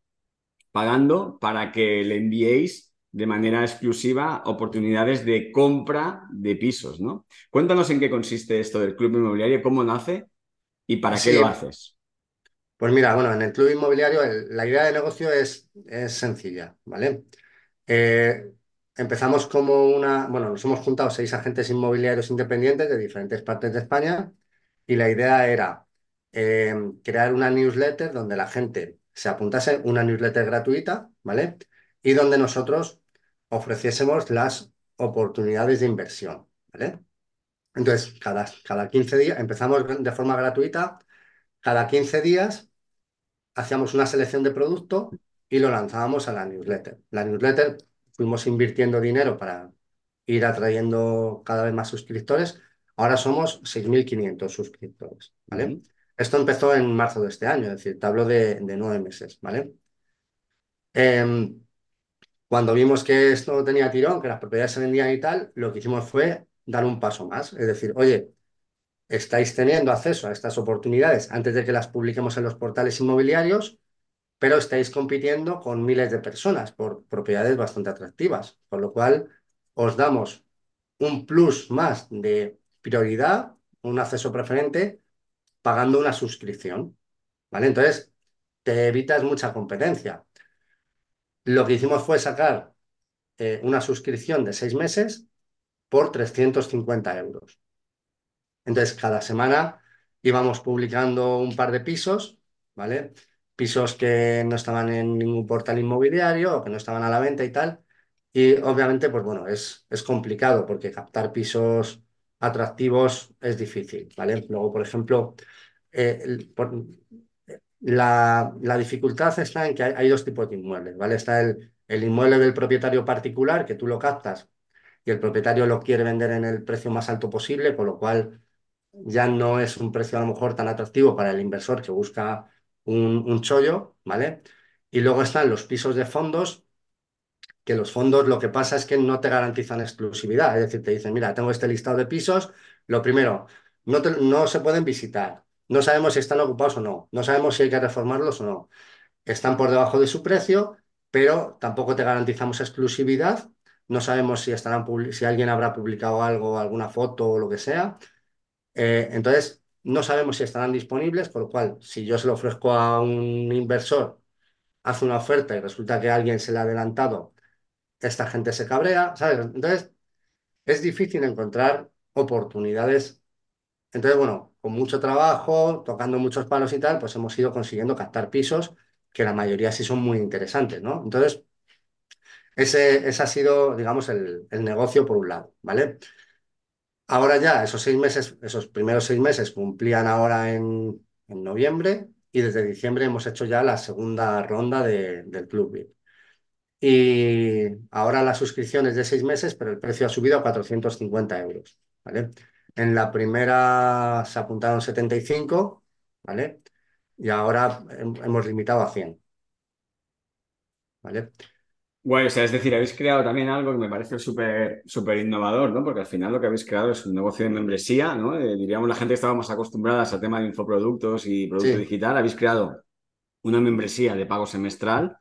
pagando para que le enviéis de manera exclusiva oportunidades de compra de pisos, ¿no? Cuéntanos en qué consiste esto del club inmobiliario, cómo nace y para qué lo haces. Pues mira, bueno, en el club inmobiliario la idea de negocio es, es sencilla, ¿vale? Eh, empezamos como una, bueno, nos hemos juntado seis agentes inmobiliarios independientes de diferentes partes de España y la idea era eh, crear una newsletter donde la gente se apuntase, una newsletter gratuita, ¿vale? Y donde nosotros ofreciésemos las oportunidades de inversión, ¿vale? Entonces, cada, cada 15 días, empezamos de forma gratuita, cada 15 días hacíamos una selección de producto y lo lanzábamos a la newsletter. La newsletter fuimos invirtiendo dinero para ir atrayendo cada vez más suscriptores. Ahora somos 6.500 suscriptores, ¿vale? Esto empezó en marzo de este año, es decir, te hablo de, de nueve meses, ¿vale? Em, cuando vimos que esto tenía tirón, que las propiedades se vendían y tal, lo que hicimos fue dar un paso más, es decir, oye, estáis teniendo acceso a estas oportunidades antes de que las publiquemos en los portales inmobiliarios pero estáis compitiendo con miles de personas por propiedades bastante atractivas, con lo cual os damos un plus más de prioridad, un acceso preferente, pagando una suscripción, ¿vale? Entonces, te evitas mucha competencia. Lo que hicimos fue sacar eh, una suscripción de seis meses por 350 euros. Entonces, cada semana íbamos publicando un par de pisos, ¿vale? Pisos que no estaban en ningún portal inmobiliario o que no estaban a la venta y tal. Y obviamente, pues bueno, es, es complicado porque captar pisos atractivos es difícil, ¿vale? Luego, por ejemplo, eh, la, la dificultad está en que hay, hay dos tipos de inmuebles, ¿vale? Está el, el inmueble del propietario particular, que tú lo captas y el propietario lo quiere vender en el precio más alto posible, con lo cual ya no es un precio a lo mejor tan atractivo para el inversor que busca un, un chollo, ¿vale? Y luego están los pisos de fondos, que los fondos lo que pasa es que no te garantizan exclusividad, es decir, te dicen, mira, tengo este listado de pisos, lo primero, no, no se pueden visitar, no sabemos si están ocupados o no, no sabemos si hay que reformarlos o no, están por debajo de su precio, pero tampoco te garantizamos exclusividad, no sabemos si estarán, si alguien habrá publicado algo, alguna foto o lo que sea. Eh, entonces, no sabemos si estarán disponibles, con lo cual, si yo se lo ofrezco a un inversor, hace una oferta y resulta que alguien se le ha adelantado, esta gente se cabrea, ¿sabes? Entonces, es difícil encontrar oportunidades. Entonces, bueno, con mucho trabajo, tocando muchos palos y tal, pues hemos ido consiguiendo captar pisos que la mayoría sí son muy interesantes, ¿no? Entonces, ese, ese ha sido, digamos, el, el negocio por un lado, ¿vale? Ahora ya, esos seis meses, esos primeros seis meses cumplían ahora en, noviembre y desde diciembre hemos hecho ya la segunda ronda de- del Club VIP. Y ahora la suscripción es de seis meses, pero el precio ha subido a 450 euros. En la primera se apuntaron 75, ¿vale? Y ahora hem- hemos limitado a 100, ¿vale? Bueno, o sea, es decir, habéis creado también algo que me parece súper súper innovador, ¿no? Porque al final lo que habéis creado es un negocio de membresía, ¿no? Eh, diríamos la gente que estábamos acostumbradas al tema de infoproductos y producto Sí, digital, habéis creado una membresía de pago semestral,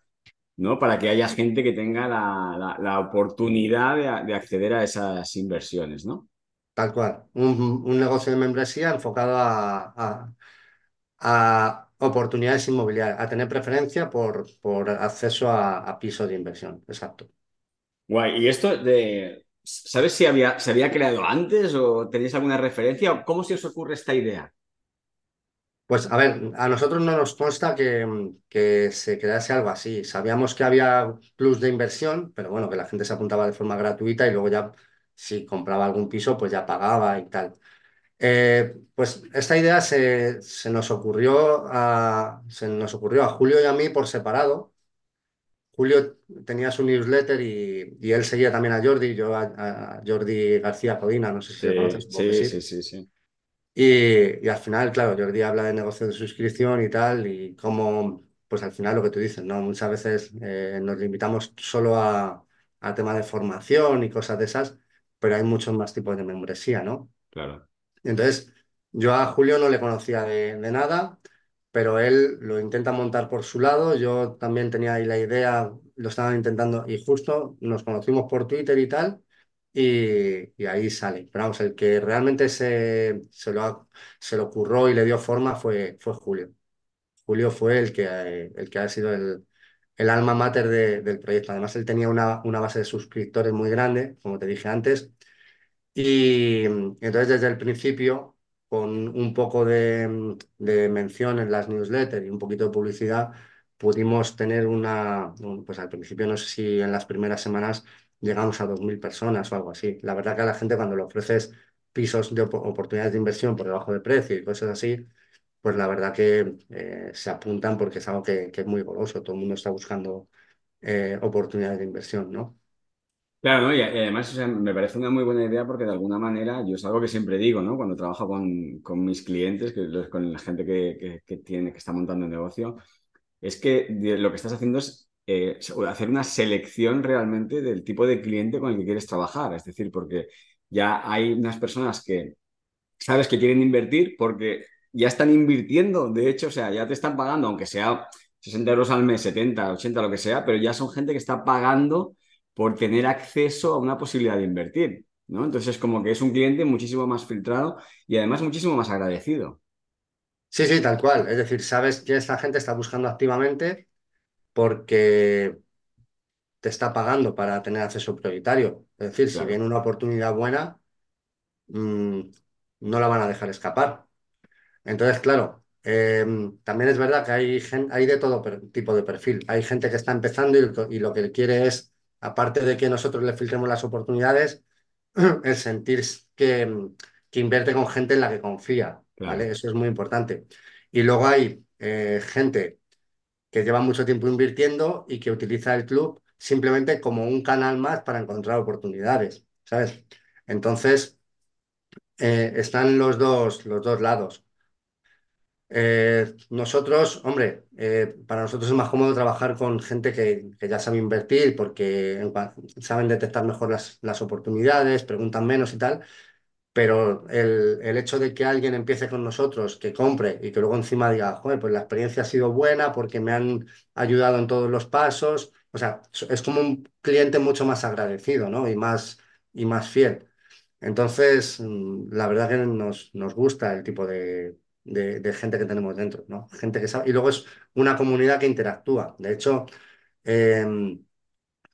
¿no? Para que haya gente que tenga la, la- la oportunidad de, de acceder a esas inversiones, ¿no? tal cual. Un, un negocio de membresía enfocado a, a- a oportunidades inmobiliarias, a tener preferencia por, por acceso a, a pisos de inversión. Exacto. Guay. ¿Y esto de, sabes si había, se había creado antes o tenéis alguna referencia o cómo se os ocurre esta idea? Pues a ver, a nosotros no nos consta que, que se crease algo así. Sabíamos que había plus de inversión, pero bueno, que la gente se apuntaba de forma gratuita y luego ya si compraba algún piso, pues ya pagaba y tal. Eh, pues esta idea se, se nos ocurrió a, se nos ocurrió a Julio y a mí por separado. Julio tenía su newsletter y, y él seguía también a Jordi, yo a, a Jordi García Codina, no sé si le conoces, Sí, sí, sí. sí, sí, sí. Y, y al final, claro, Jordi habla de negocio de suscripción y tal, y cómo, pues al final lo que tú dices, ¿no? Muchas veces eh, nos limitamos solo a, a tema de formación y cosas de esas, pero hay muchos más tipos de membresía, ¿no? Claro. Entonces, yo a Julio no le conocía de, nada, pero él lo intenta montar por su lado. Yo también tenía ahí la idea, lo estaban intentando y justo nos conocimos por Twitter y tal, y, ahí sale. Pero vamos, el que realmente se, se lo, se lo ocurrió y le dio forma fue, fue Julio. Julio fue el que, el que ha sido el, el alma mater de- del proyecto. Además, él tenía una, una base de suscriptores muy grande, como te dije antes y mm, entonces desde el principio, con un poco de, mm, de mención en las newsletters y un poquito de publicidad, pudimos tener una, un- pues al principio no sé si en las primeras semanas llegamos a 2.000 personas o algo así. La verdad que a la gente cuando le ofreces pisos de op- oportunidades de inversión por debajo de precio y cosas así, pues la verdad que eh, se apuntan porque es algo que, que es muy goloso. Todo el mundo está buscando eh, oportunidades de inversión, ¿no? Claro, ¿no? Y, además, me parece una muy buena idea porque de alguna manera, yo es algo que siempre digo, ¿no? Cuando trabajo con, con mis clientes, con la gente que, que, tiene, que está montando un negocio, es que lo que estás haciendo es eh, hacer una selección realmente del tipo de cliente con el que quieres trabajar. Es decir, porque ya hay unas personas que sabes que quieren invertir porque ya están invirtiendo. De hecho, o sea, ya te están pagando, aunque sea 60 euros al mes, 70, 80, lo que sea, pero ya son gente que está pagando por tener acceso a una posibilidad de invertir. ¿no? Entonces, como que es un cliente muchísimo más filtrado y además muchísimo más agradecido. Sí, sí, tal cual. Es decir, sabes que esta gente está buscando activamente porque te está pagando para tener acceso prioritario. Es decir, si viene una oportunidad buena, mm, no la van a dejar escapar. Entonces, claro, eh, también es verdad que hay, hay de todo tipo de perfil. Hay gente que está empezando y, y lo que quiere es, aparte de que nosotros le filtremos las oportunidades, <clears throat> el sentir que, que invierte con gente en la que confía, ¿vale? Eso es muy importante. Y luego hay eh, gente que lleva mucho tiempo invirtiendo y que utiliza el club simplemente como un canal más para encontrar oportunidades, ¿sabes? Entonces, eh, están los dos, los dos lados. Eh, nosotros, hombre, eh, para nosotros es más cómodo trabajar con gente que, que ya sabe invertir porque saben detectar mejor las, las oportunidades, preguntan menos y tal. Pero el, el hecho de que alguien empiece con nosotros, que compre y que luego encima diga, joder, pues la experiencia ha sido buena porque me han ayudado en todos los pasos, o sea, es como un cliente mucho más agradecido, ¿no? Y más, y más fiel. Entonces, mm, la verdad que nos, nos gusta el tipo de, de- gente que tenemos dentro, ¿no? Gente que sabe. Y luego es una comunidad que interactúa. De hecho, em,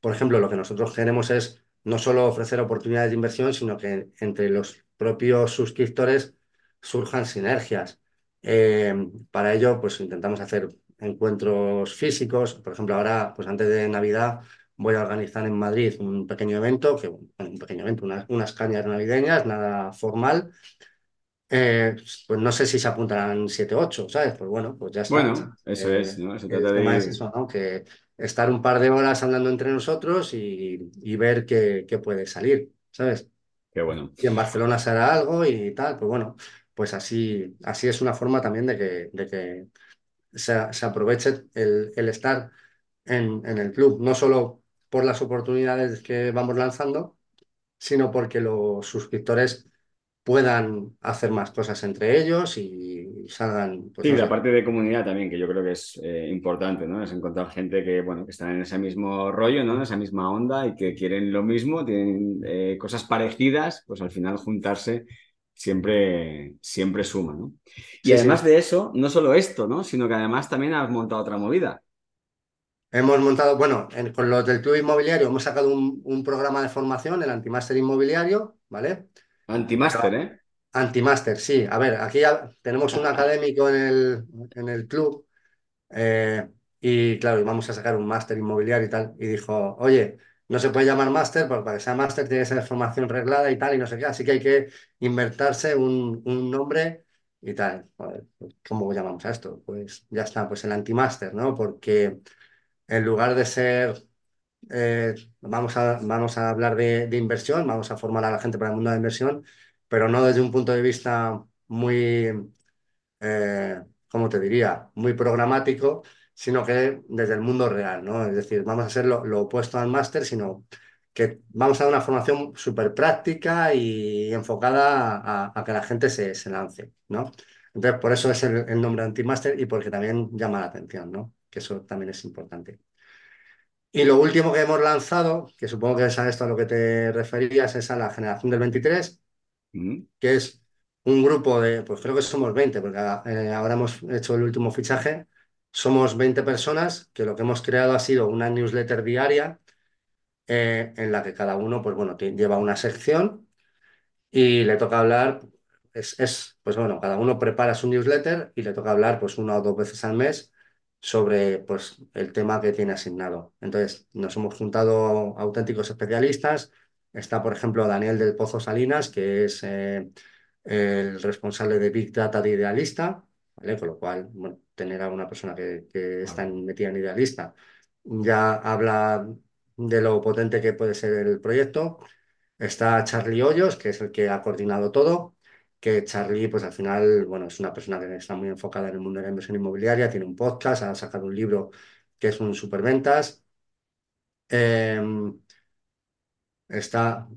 por ejemplo, lo que nosotros queremos es no solo ofrecer oportunidades de inversión, sino que entre los propios suscriptores surjan sinergias. Eh, para ello, pues intentamos hacer encuentros físicos. Por ejemplo, ahora, pues antes de Navidad, voy a organizar en Madrid un pequeño evento, que, un pequeño evento, unas, unas cañas navideñas, nada formal, Eh, pues no sé si se apuntarán 7 o 8, ¿sabes? Pues bueno, pues ya está. Bueno, eso es, Eh, ¿no? Se trata el tema es de eso, ¿no? Que estar un par de horas hablando entre nosotros y, y ver qué, qué puede salir, ¿sabes? Qué bueno. Si en Barcelona se hará algo y tal, pues bueno, pues así, así es una forma también de que, de que se, se aproveche el, el estar en, en el club, no solo por las oportunidades que vamos lanzando, sino porque los suscriptores puedan hacer más cosas entre ellos y salgan, pues Sí, no la sé. parte de comunidad también, que yo creo que es eh, importante, ¿no? Es encontrar gente que, bueno, que están en ese mismo rollo, ¿no? En esa misma onda y que quieren lo mismo, tienen eh, cosas parecidas, pues al final juntarse siempre, siempre suma, ¿no? Y Sí, además sí. de eso, no solo esto, ¿no? Sino que además también has montado otra movida. Hemos montado, bueno, en- con los del club inmobiliario hemos sacado un, un programa de formación, el Antimáster Inmobiliario, ¿vale? Antimáster, ¿eh? Antimáster, sí. A ver, aquí ya tenemos un académico en el, en el club eh, y claro, vamos a sacar un máster inmobiliario y tal. Y dijo, oye, no se puede llamar máster porque para que sea máster tiene que ser formación reglada y tal y no sé qué. Así que hay que inventarse un, un nombre y tal. Joder, pues, ¿cómo llamamos a esto? Pues ya está, pues el antimáster, ¿no? Porque en lugar de ser eh, vamos a, vamos a hablar de, inversión, vamos a formar a la gente para el mundo de inversión, pero no desde un punto de vista muy, eh, ¿cómo te diría?, muy programático, sino que desde el mundo real, ¿no? Es decir, vamos a hacer lo, opuesto al máster, sino que vamos a dar una formación súper práctica y enfocada a, que la gente se, lance, ¿no? Entonces, por eso es el, el nombre antimáster y porque también llama la atención, ¿no? Que eso también es importante. Y lo último que hemos lanzado, que supongo que es a esto a lo que te referías, es a la generación del 23, Mm. que es un grupo de, pues creo que somos 20, porque eh, ahora hemos hecho el último fichaje. Somos 20 personas que lo que hemos creado ha sido una newsletter diaria eh, en la que cada uno, pues bueno, lleva una sección y le toca hablar, es, es, pues bueno, cada uno prepara su newsletter y le toca hablar pues una o dos veces al mes sobre pues el tema que tiene asignado. Entonces, nos hemos juntado auténticos especialistas. Está, por ejemplo, Daniel del Pozo Salinas, que es eh, el responsable de Big Data de Idealista, ¿vale? Con lo cual, bueno, tener a una persona que, que está en- metida en Idealista ya habla de lo potente que puede ser el proyecto. Está Charlie Hoyos, que es el que ha coordinado todo, que Charlie, pues al final, bueno, es una persona que está muy enfocada en el mundo de la inversión inmobiliaria, tiene un podcast, ha sacado un libro que es un superventas. Eh, está,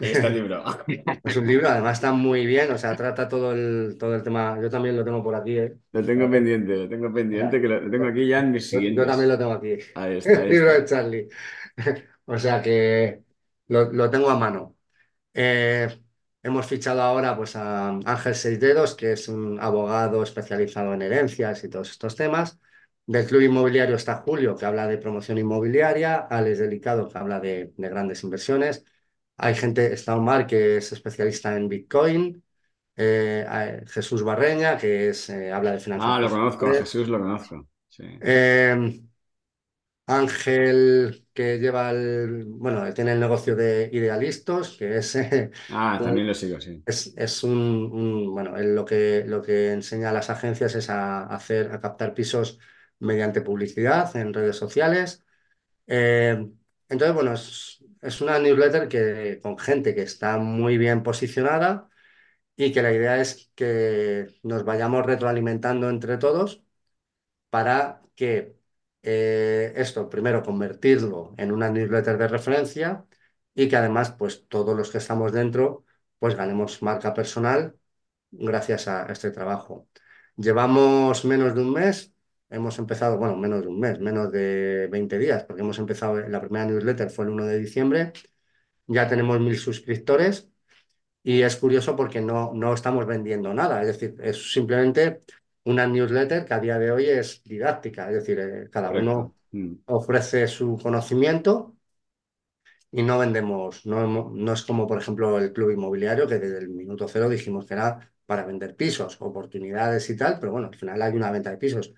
el libro. <laughs> es un libro, además está muy bien, o sea, trata todo el, todo el tema, yo también lo tengo por aquí, ¿eh? Lo tengo pendiente, lo tengo pendiente, que lo, lo tengo aquí ya en mis yo, yo también lo tengo aquí, Ahí está, <laughs> el libro de. Charlie, <laughs> o sea que lo, lo tengo a mano. Eh, hemos fichado ahora pues, a Ángel Seis Dedos, que es un abogado especializado en herencias y todos estos temas. Del Club Inmobiliario está Julio, que habla de promoción inmobiliaria, Alex Delicado, que habla de, de grandes inversiones. Hay gente, está Omar, que es especialista en Bitcoin. Eh, Jesús Barreña, que es, eh, habla de finanzas Ah, lo conozco. Jesús lo conozco. Sí. Eh, Ángel, que lleva el, bueno, tiene el negocio de Idealistos, que es eh, Ah, también lo sigo, sí. es, es un, un- bueno, él lo que, lo que enseña a las agencias es a hacer, a captar pisos mediante publicidad en redes sociales. Eh, entonces, bueno, es, es una newsletter que, con gente que está muy bien posicionada y que la idea es que nos vayamos retroalimentando entre todos para que eh, esto, primero, convertirlo en una newsletter de referencia y que además, pues todos los que estamos dentro, pues ganemos marca personal gracias a este trabajo. Llevamos menos de un mes, hemos empezado, bueno, menos de un mes, menos de 20 días, porque hemos empezado, la primera newsletter fue el 1 de diciembre, ya tenemos mil suscriptores y es curioso porque no, no estamos vendiendo nada, es decir, es simplemente una newsletter que a día de hoy es didáctica, es decir, eh, cada Correcto. uno Mm. ofrece su conocimiento y no vendemos, no, no es como por ejemplo el club inmobiliario que desde el minuto cero dijimos que era para vender pisos, oportunidades y tal, pero bueno, al final hay una venta de pisos.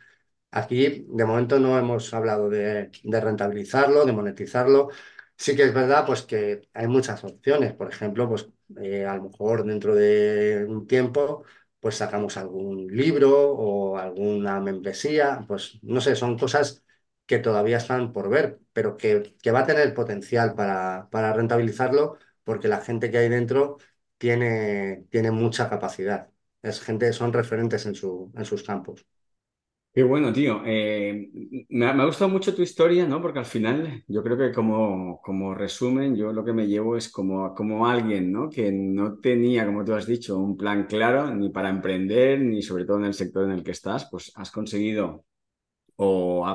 Aquí de momento no hemos hablado de, de rentabilizarlo, de monetizarlo. Sí que es verdad, pues que hay muchas opciones. Por ejemplo, pues eh, a lo mejor dentro de un tiempo, pues sacamos algún libro o alguna membresía. Pues no sé, son cosas que todavía están por ver, pero que, que va a tener potencial para, para rentabilizarlo, porque la gente que hay dentro tiene, tiene mucha capacidad. Es gente, son referentes en su, en sus campos. Qué bueno, tío. Eh, me ha, me ha gustado mucho tu historia, ¿no? Porque al final yo creo que como, como resumen, yo lo que me llevo es como, como alguien, ¿no? Que no tenía, como tú has dicho, un plan claro ni para emprender, ni sobre todo en el sector en el que estás, pues has conseguido, o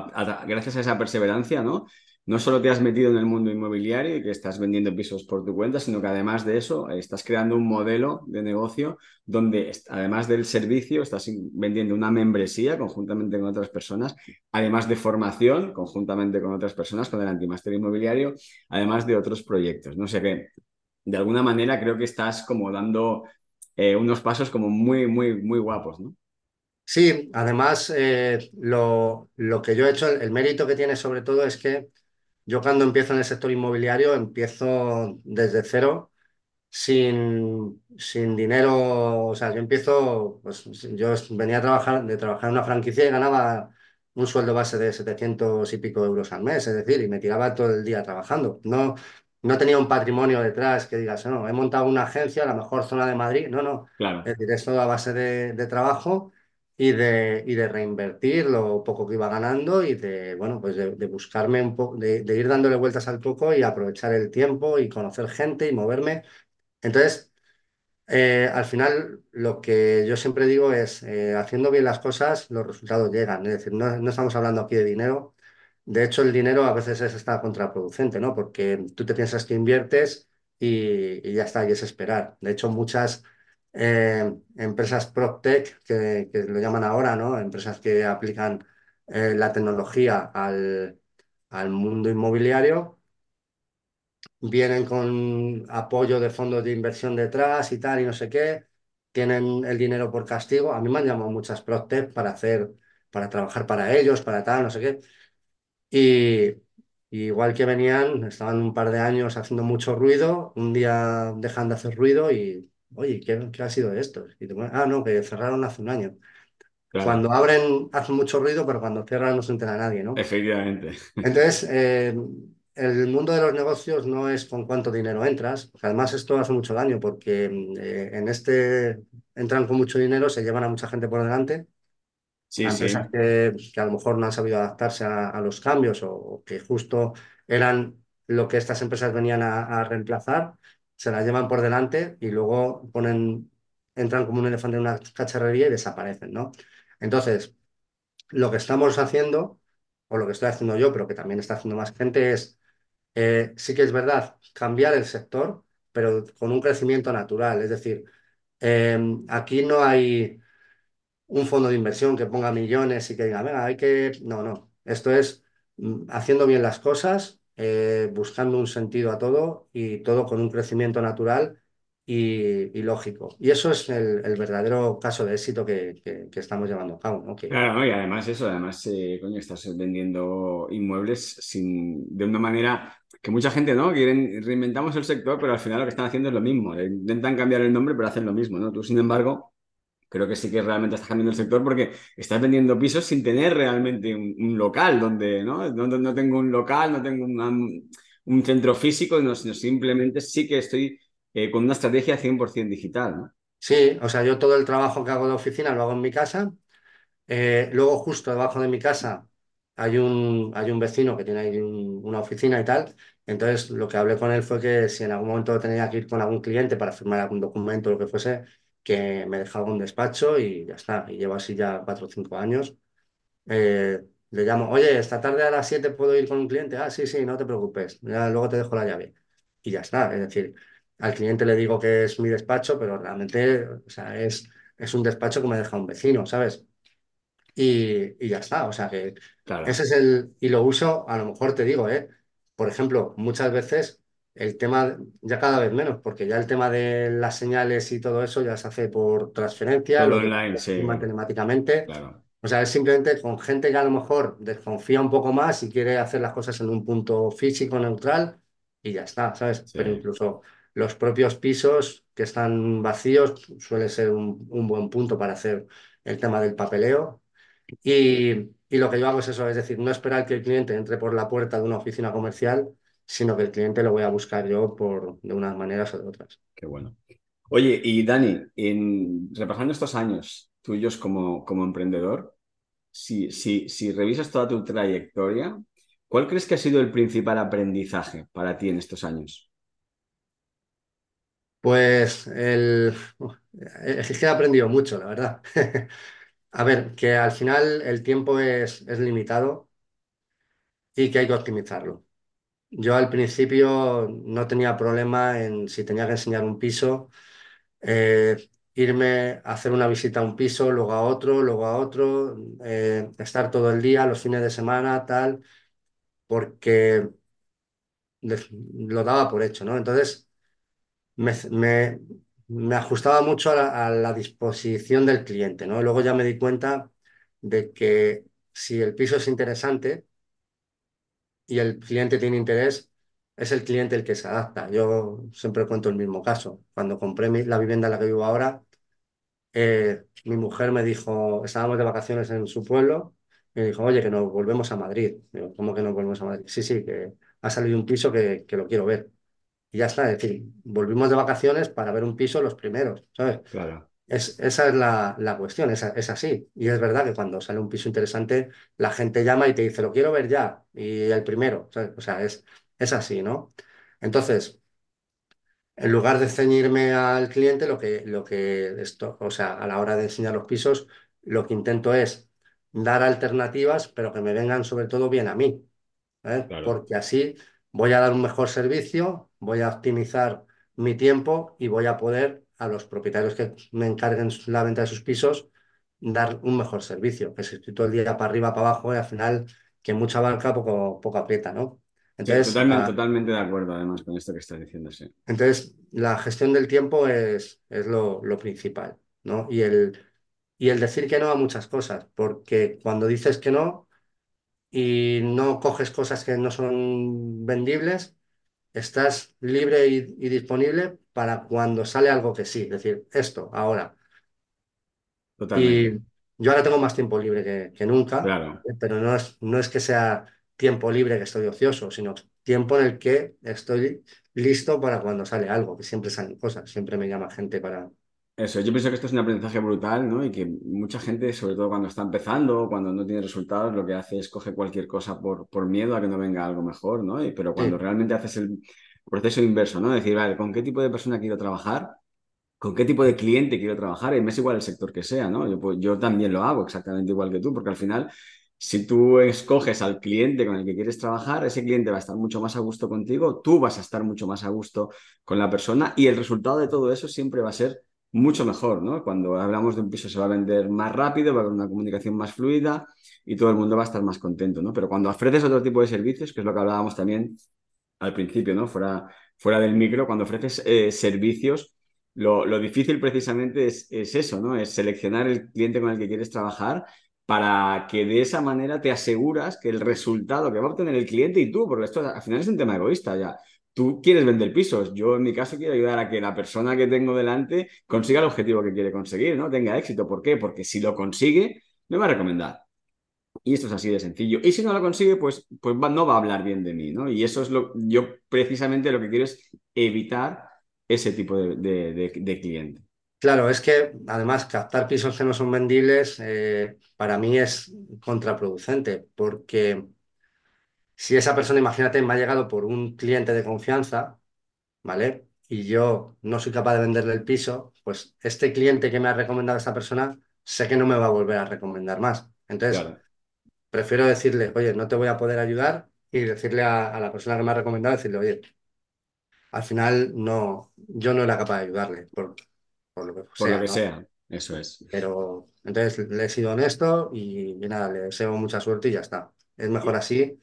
gracias a esa perseverancia, ¿no? No solo te has metido en el mundo inmobiliario y que estás vendiendo pisos por tu cuenta, sino que además de eso, eh, estás creando un modelo de negocio donde además del servicio estás vendiendo una membresía conjuntamente con otras personas, además de formación conjuntamente con otras personas, con el antimáster inmobiliario, además de otros proyectos. No sé qué, de alguna manera creo que estás como dando eh, unos pasos como muy, muy, muy guapos, ¿no? Sí, además, eh, lo, lo que yo he hecho, el mérito que tiene sobre todo es que yo cuando empiezo en el sector inmobiliario empiezo desde cero sin, sin dinero, o sea, yo empiezo, pues yo venía a trabajar, de trabajar en una franquicia y ganaba un sueldo base de 700 y pico euros al mes, es decir, y me tiraba todo el día trabajando. No, no tenía un patrimonio detrás que digas, no, he montado una agencia, la mejor zona de Madrid, no, no, Claro, es decir, es todo a base de, de trabajo. Y de, y de reinvertir lo poco que iba ganando y de, bueno, pues de, de buscarme un poco, de, de ir dándole vueltas al coco y aprovechar el tiempo y conocer gente y moverme entonces, eh, al final, lo que yo siempre digo es, eh, haciendo bien las cosas, los resultados llegan. Es decir, no, no estamos hablando aquí de dinero. De hecho, el dinero a veces es hasta contraproducente, ¿no? Porque tú te piensas que inviertes y, y ya está, y es esperar. De hecho, muchas eh, empresas PropTech, que, que lo llaman ahora, ¿no? Empresas que aplican eh, la tecnología al, al mundo inmobiliario vienen con apoyo de fondos de inversión detrás y tal, y no sé qué, tienen el dinero por castigo. A mí me han llamado muchas PropTech para hacer, para trabajar para ellos, para tal, no sé qué. Y, y igual que venían, estaban un par de años haciendo mucho ruido, un día dejan de hacer ruido y, oye, ¿qué, qué ha sido esto? Y te ponen, ah, no, que cerraron hace un año. claro, Cuando abren hacen mucho ruido, pero cuando cierran no se entera nadie, ¿no? efectivamente. Entonces, eh, el mundo de los negocios no es con cuánto dinero entras, porque además esto hace mucho daño, porque eh, en este entran con mucho dinero, se llevan a mucha gente por delante, Sí, a empresas sí, que, que a lo mejor no han sabido adaptarse a, a los cambios o, o que justo eran lo que estas empresas venían a, a reemplazar, se las llevan por delante y luego ponen, entran como un elefante en una cacharrería y desaparecen, ¿no? Entonces, lo que estamos haciendo, o lo que estoy haciendo yo, pero que también está haciendo más gente, es eh, sí que es verdad, cambiar el sector, pero con un crecimiento natural. Es decir, eh, aquí no hay un fondo de inversión que ponga millones y que diga, venga, hay que... No, no. Esto es mm, haciendo bien las cosas, eh, buscando un sentido a todo y todo con un crecimiento natural y, y lógico. Y eso es el, el verdadero caso de éxito que, que- que estamos llevando a cabo, ¿no? Que, Claro. Y además eso, además, eh, coño, estás vendiendo inmuebles sin, de una manera que mucha gente, ¿no? Quieren, reinventamos el sector, pero al final lo que están haciendo es lo mismo. Intentan cambiar el nombre, pero hacen lo mismo, ¿no? Tú, sin embargo, creo que sí que realmente estás cambiando el sector porque estás vendiendo pisos sin tener realmente un, local donde, ¿no? No, tengo un local, no tengo una- un centro físico, no, sino simplemente sí que estoy eh, con una estrategia 100% digital, sí, o sea, yo todo el trabajo que hago de oficina lo hago en mi casa Eh, luego, justo debajo de mi casa, hay un, hay un vecino que tiene ahí un- una oficina y tal. Entonces, lo que hablé con él fue que si en algún momento tenía que ir con algún cliente para firmar algún documento o lo que fuese, que me dejaba un despacho y ya está. Y llevo así ya cuatro o cinco años. Eh, le llamo, oye, esta tarde a las 7 puedo ir con un cliente. Ah, sí, sí, no te preocupes. Ya, luego te dejo la llave. Y ya está. Es decir, al cliente le digo que es mi despacho, pero realmente, o sea, es, es un despacho que me deja un vecino, ¿sabes? y, y ya está. O sea que ese es el, y lo uso, a lo mejor te digo, ¿eh? Por ejemplo, muchas veces el tema, ya cada vez menos, porque ya el tema de las señales y todo eso ya se hace por transferencia, todo lo online, firman sí, telemáticamente. claro. O sea, es simplemente con gente que a lo mejor desconfía un poco más y quiere hacer las cosas en un punto físico neutral, y ya está, ¿sabes? Sí, Pero incluso los propios pisos que están vacíos suele ser un, un buen punto para hacer el tema del papeleo. Y, y lo que yo hago es eso, es decir, no esperar que el cliente entre por la puerta de una oficina comercial, sino que el cliente lo voy a buscar yo por, de unas maneras o de otras. qué bueno. Oye, y Dani, en, repasando estos años tuyos como, como emprendedor, si, si, si revisas toda tu trayectoria, ¿cuál crees que ha sido el principal aprendizaje para ti en estos años? Pues el, es que he aprendido mucho, la verdad. <laughs> A ver, que al final el tiempo es, es limitado y que hay que optimizarlo. Yo al principio no tenía problema en si tenía que enseñar un piso, eh, irme a hacer una visita a un piso, luego a otro, luego a otro, eh, estar todo el día, los fines de semana, tal, porque lo daba por hecho, ¿no? Entonces me, me- me ajustaba mucho a la, a la disposición del cliente, ¿no? Luego ya me di cuenta de que si el piso es interesante, y el cliente tiene interés, es el cliente el que se adapta. Yo siempre cuento el mismo caso. Cuando compré mi- la vivienda en la que vivo ahora, eh, mi mujer me dijo, estábamos de vacaciones en su pueblo, y me dijo, oye, que nos volvemos a Madrid. Digo, ¿cómo que nos volvemos a Madrid? Sí, sí, que ha salido un piso que, que lo quiero ver. Y ya está, es decir, volvimos de vacaciones para ver un piso los primeros, ¿sabes? Claro, Es, esa es la, la cuestión, es, es así. Y es verdad que cuando sale un piso interesante, la gente llama y te dice, lo quiero ver ya, y el primero, ¿sabes? O sea, es, es así, ¿no? Entonces, en lugar de ceñirme al cliente, lo que, lo que esto, o sea, a la hora de enseñar los pisos, lo que intento es dar alternativas, pero que me vengan sobre todo bien a mí. ¿eh? claro. Porque así voy a dar un mejor servicio, voy a optimizar mi tiempo y voy a poder a los propietarios que me encarguen la venta de sus pisos dar un mejor servicio. Que si estoy todo el día para arriba, para abajo, y al final que mucha barca poco, poco aprieta, ¿no? Sí, Entonces, totalmente, la, totalmente de acuerdo además con esto que estás diciendo, sí. entonces, la gestión del tiempo es, es lo, lo principal, ¿no? Y el, y el decir que no a muchas cosas, porque cuando dices que no y no coges cosas que no son vendibles, estás libre y, y disponible para cuando sale algo que sí, es decir, esto, ahora. Y Totalmente, yo ahora tengo más tiempo libre que, que nunca, claro. pero no es, no es que sea tiempo libre que estoy ocioso, sino tiempo en el que estoy listo para cuando sale algo, que siempre salen cosas, siempre me llama gente para... Eso, yo pienso que esto es un aprendizaje brutal, ¿no? Y que mucha gente, sobre todo cuando está empezando, cuando no tiene resultados, lo que hace es coger cualquier cosa por, por miedo a que no venga algo mejor, ¿no? Y- pero cuando Sí, realmente haces el proceso inverso, ¿no? Decir, vale, ¿con qué tipo de persona quiero trabajar? ¿Con qué tipo de cliente quiero trabajar? Y me es igual el sector que sea, ¿no? Yo, pues, yo también lo hago exactamente igual que tú, porque al final, si tú escoges al cliente con el que quieres trabajar, ese cliente va a estar mucho más a gusto contigo, tú vas a estar mucho más a gusto con la persona y el resultado de todo eso siempre va a ser mucho mejor, ¿no? Cuando hablamos de un piso se va a vender más rápido, va a haber una comunicación más fluida y todo el mundo va a estar más contento, ¿no? Pero cuando ofreces otro tipo de servicios, que es lo que hablábamos también al principio, ¿no? Fuera, fuera del micro, cuando ofreces eh, servicios, lo, lo, difícil precisamente es, es, eso, ¿no? Es seleccionar el cliente con el que quieres trabajar para que de esa manera te aseguras que el resultado que va a obtener el cliente y tú, porque esto al final es un tema egoísta ya. Tú quieres vender pisos, yo en mi caso quiero ayudar a que la persona que tengo delante consiga el objetivo que quiere conseguir, ¿no? Tenga éxito. ¿Por qué? Porque si lo consigue, me va a recomendar. Y esto es así de sencillo. Y si no lo consigue, pues, pues va, no va a hablar bien de mí, ¿no? Y eso es lo, yo precisamente lo que quiero es evitar ese tipo de, de, de, de cliente. claro, es que además captar pisos que no son vendibles eh, para mí es contraproducente, porque si esa persona, imagínate, me ha llegado por un cliente de confianza, ¿vale? Y yo no soy capaz de venderle el piso, pues este cliente que me ha recomendado a esta persona, sé que no me va a volver a recomendar más. Entonces, Claro, prefiero decirle, oye, no te voy a poder ayudar y decirle a, a la persona que me ha recomendado, decirle, oye, al final no, yo no era capaz de ayudarle, por, por lo que por lo sea, que ¿no? sea, eso es. Pero entonces le he sido honesto y, y nada, le deseo mucha suerte y ya está. Es mejor así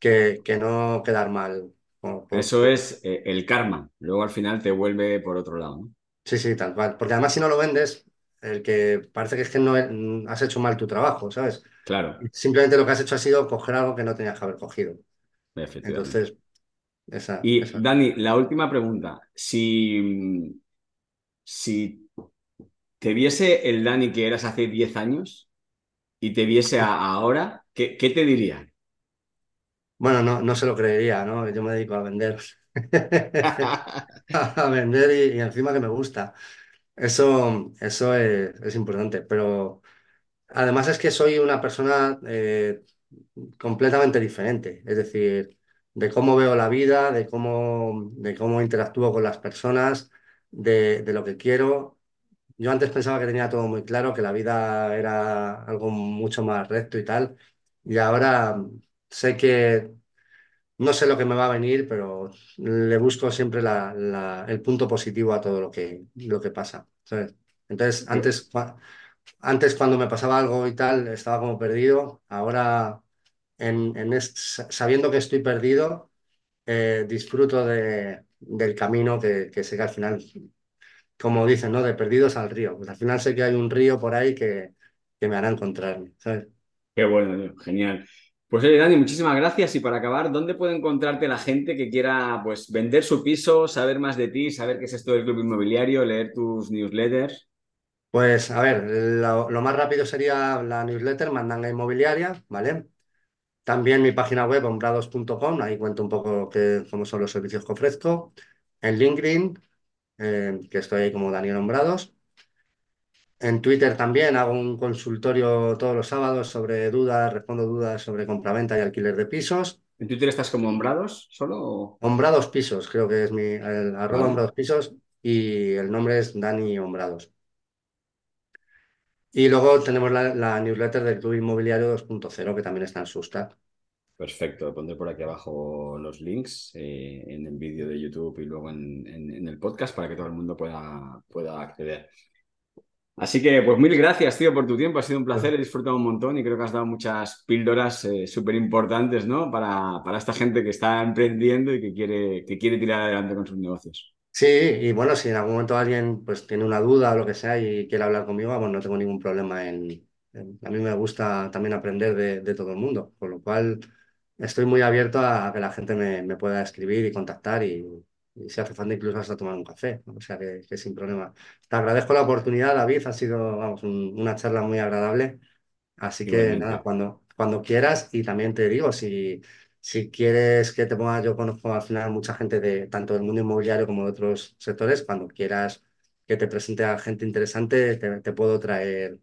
que, que no quedar mal. por- por- eso es eh, el karma. Luego al final te vuelve por otro lado, ¿no? Sí, sí, tal cual. Porque además si no lo vendes, el que parece que es que no he- has hecho mal tu trabajo, ¿sabes? Claro, Simplemente lo que has hecho ha sido coger algo que no tenías que haber cogido. Entonces, y Dani, la última pregunta. Si, si te viese el Dani que eras hace 10 años y te viese ahora, ¿qué, ¿qué, te diría? Bueno, no, no se lo creería, ¿no? Yo me dedico a vender. <laughs> a vender y, encima que me gusta. Eso, eso es, importante, pero además es que soy una persona eh, completamente diferente, es decir, de cómo veo la vida, de cómo, de cómo interactúo con las personas, de, de lo que quiero. Yo antes pensaba que tenía todo muy claro, que la vida era algo mucho más recto y tal, y ahora sé que no sé lo que me va a venir, pero le busco siempre el punto positivo a todo lo que, lo que pasa. Entonces, antes, antes cuando me pasaba algo y tal, estaba como perdido. Ahora, en, sabiendo que estoy perdido, eh, disfruto de, del camino que, sé que al final, como dicen, ¿no? De perdidos al río. Pues al final sé que hay un río por ahí que, que me hará encontrarme. ¿sabes? Qué bueno, genial. Pues oye, Dani, muchísimas gracias. Y para acabar, ¿dónde puede encontrarte la gente que quiera pues, vender su piso, saber más de ti, saber qué es esto del club inmobiliario, leer tus newsletters? Pues a ver, lo, más rápido sería la newsletter Mandanga Inmobiliaria, ¿vale? También mi página web, hombrados.com, ahí cuento un poco cómo son los servicios que ofrezco. En LinkedIn, eh, que estoy ahí como Daniel Hombrados. En Twitter también hago un consultorio todos los sábados sobre dudas, respondo dudas sobre compraventa y alquiler de pisos. ¿En Twitter estás como Hombrados solo? Hombrados Pisos, creo que es mi, el, arroba Hombrados Pisos y el nombre es Dani Hombrados. Y luego tenemos la, newsletter del Club Inmobiliario 2.0 que también está en Susta. Perfecto, pondré por aquí abajo los links eh, en el vídeo de YouTube y luego en, en, el podcast para que todo el mundo pueda, pueda acceder. Así que, pues mil gracias, tío, por tu tiempo. Ha sido un placer, he disfrutado un montón y creo que has dado muchas píldoras eh, súper importantes, ¿no? Para, para, esta gente que está emprendiendo y que quiere, que quiere tirar adelante con sus negocios. Sí, y bueno, si en algún momento alguien pues tiene una duda o lo que sea y quiere hablar conmigo, bueno, no tengo ningún problema en, A mí me gusta también aprender de, todo el mundo, con lo cual estoy muy abierto a, que la gente me, me pueda escribir y contactar y, y si hace falta incluso hasta tomar un café, o sea que, sin problema. Te agradezco la oportunidad, David, ha sido vamos, una charla muy agradable, así que nada, cuando, cuando quieras y también te digo, si, si quieres que te ponga, yo conozco al final mucha gente de tanto del mundo inmobiliario como de otros sectores, cuando quieras que te presente a gente interesante, te, puedo traer.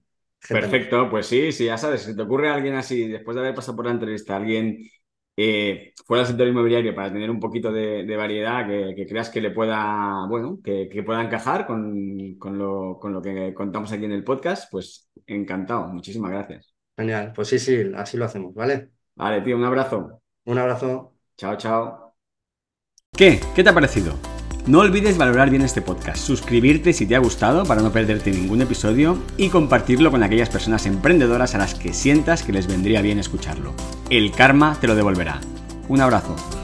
Perfecto, pues sí, sí, ya sabes, si te ocurre alguien así, después de haber pasado por la entrevista, alguien eh, fuera del sector inmobiliario para tener un poquito de, variedad que, creas que le pueda, bueno, que, pueda encajar con, con, lo, con, lo, que contamos aquí en el podcast, pues encantado. Muchísimas gracias. Genial, pues sí, sí, así lo hacemos, ¿vale? Vale, tío, un abrazo. Un abrazo. Chao, chao. ¿Qué? ¿Qué te ha parecido? No olvides valorar bien este podcast, suscribirte si te ha gustado para no perderte ningún episodio y compartirlo con aquellas personas emprendedoras a las que sientas que les vendría bien escucharlo. El karma te lo devolverá. Un abrazo.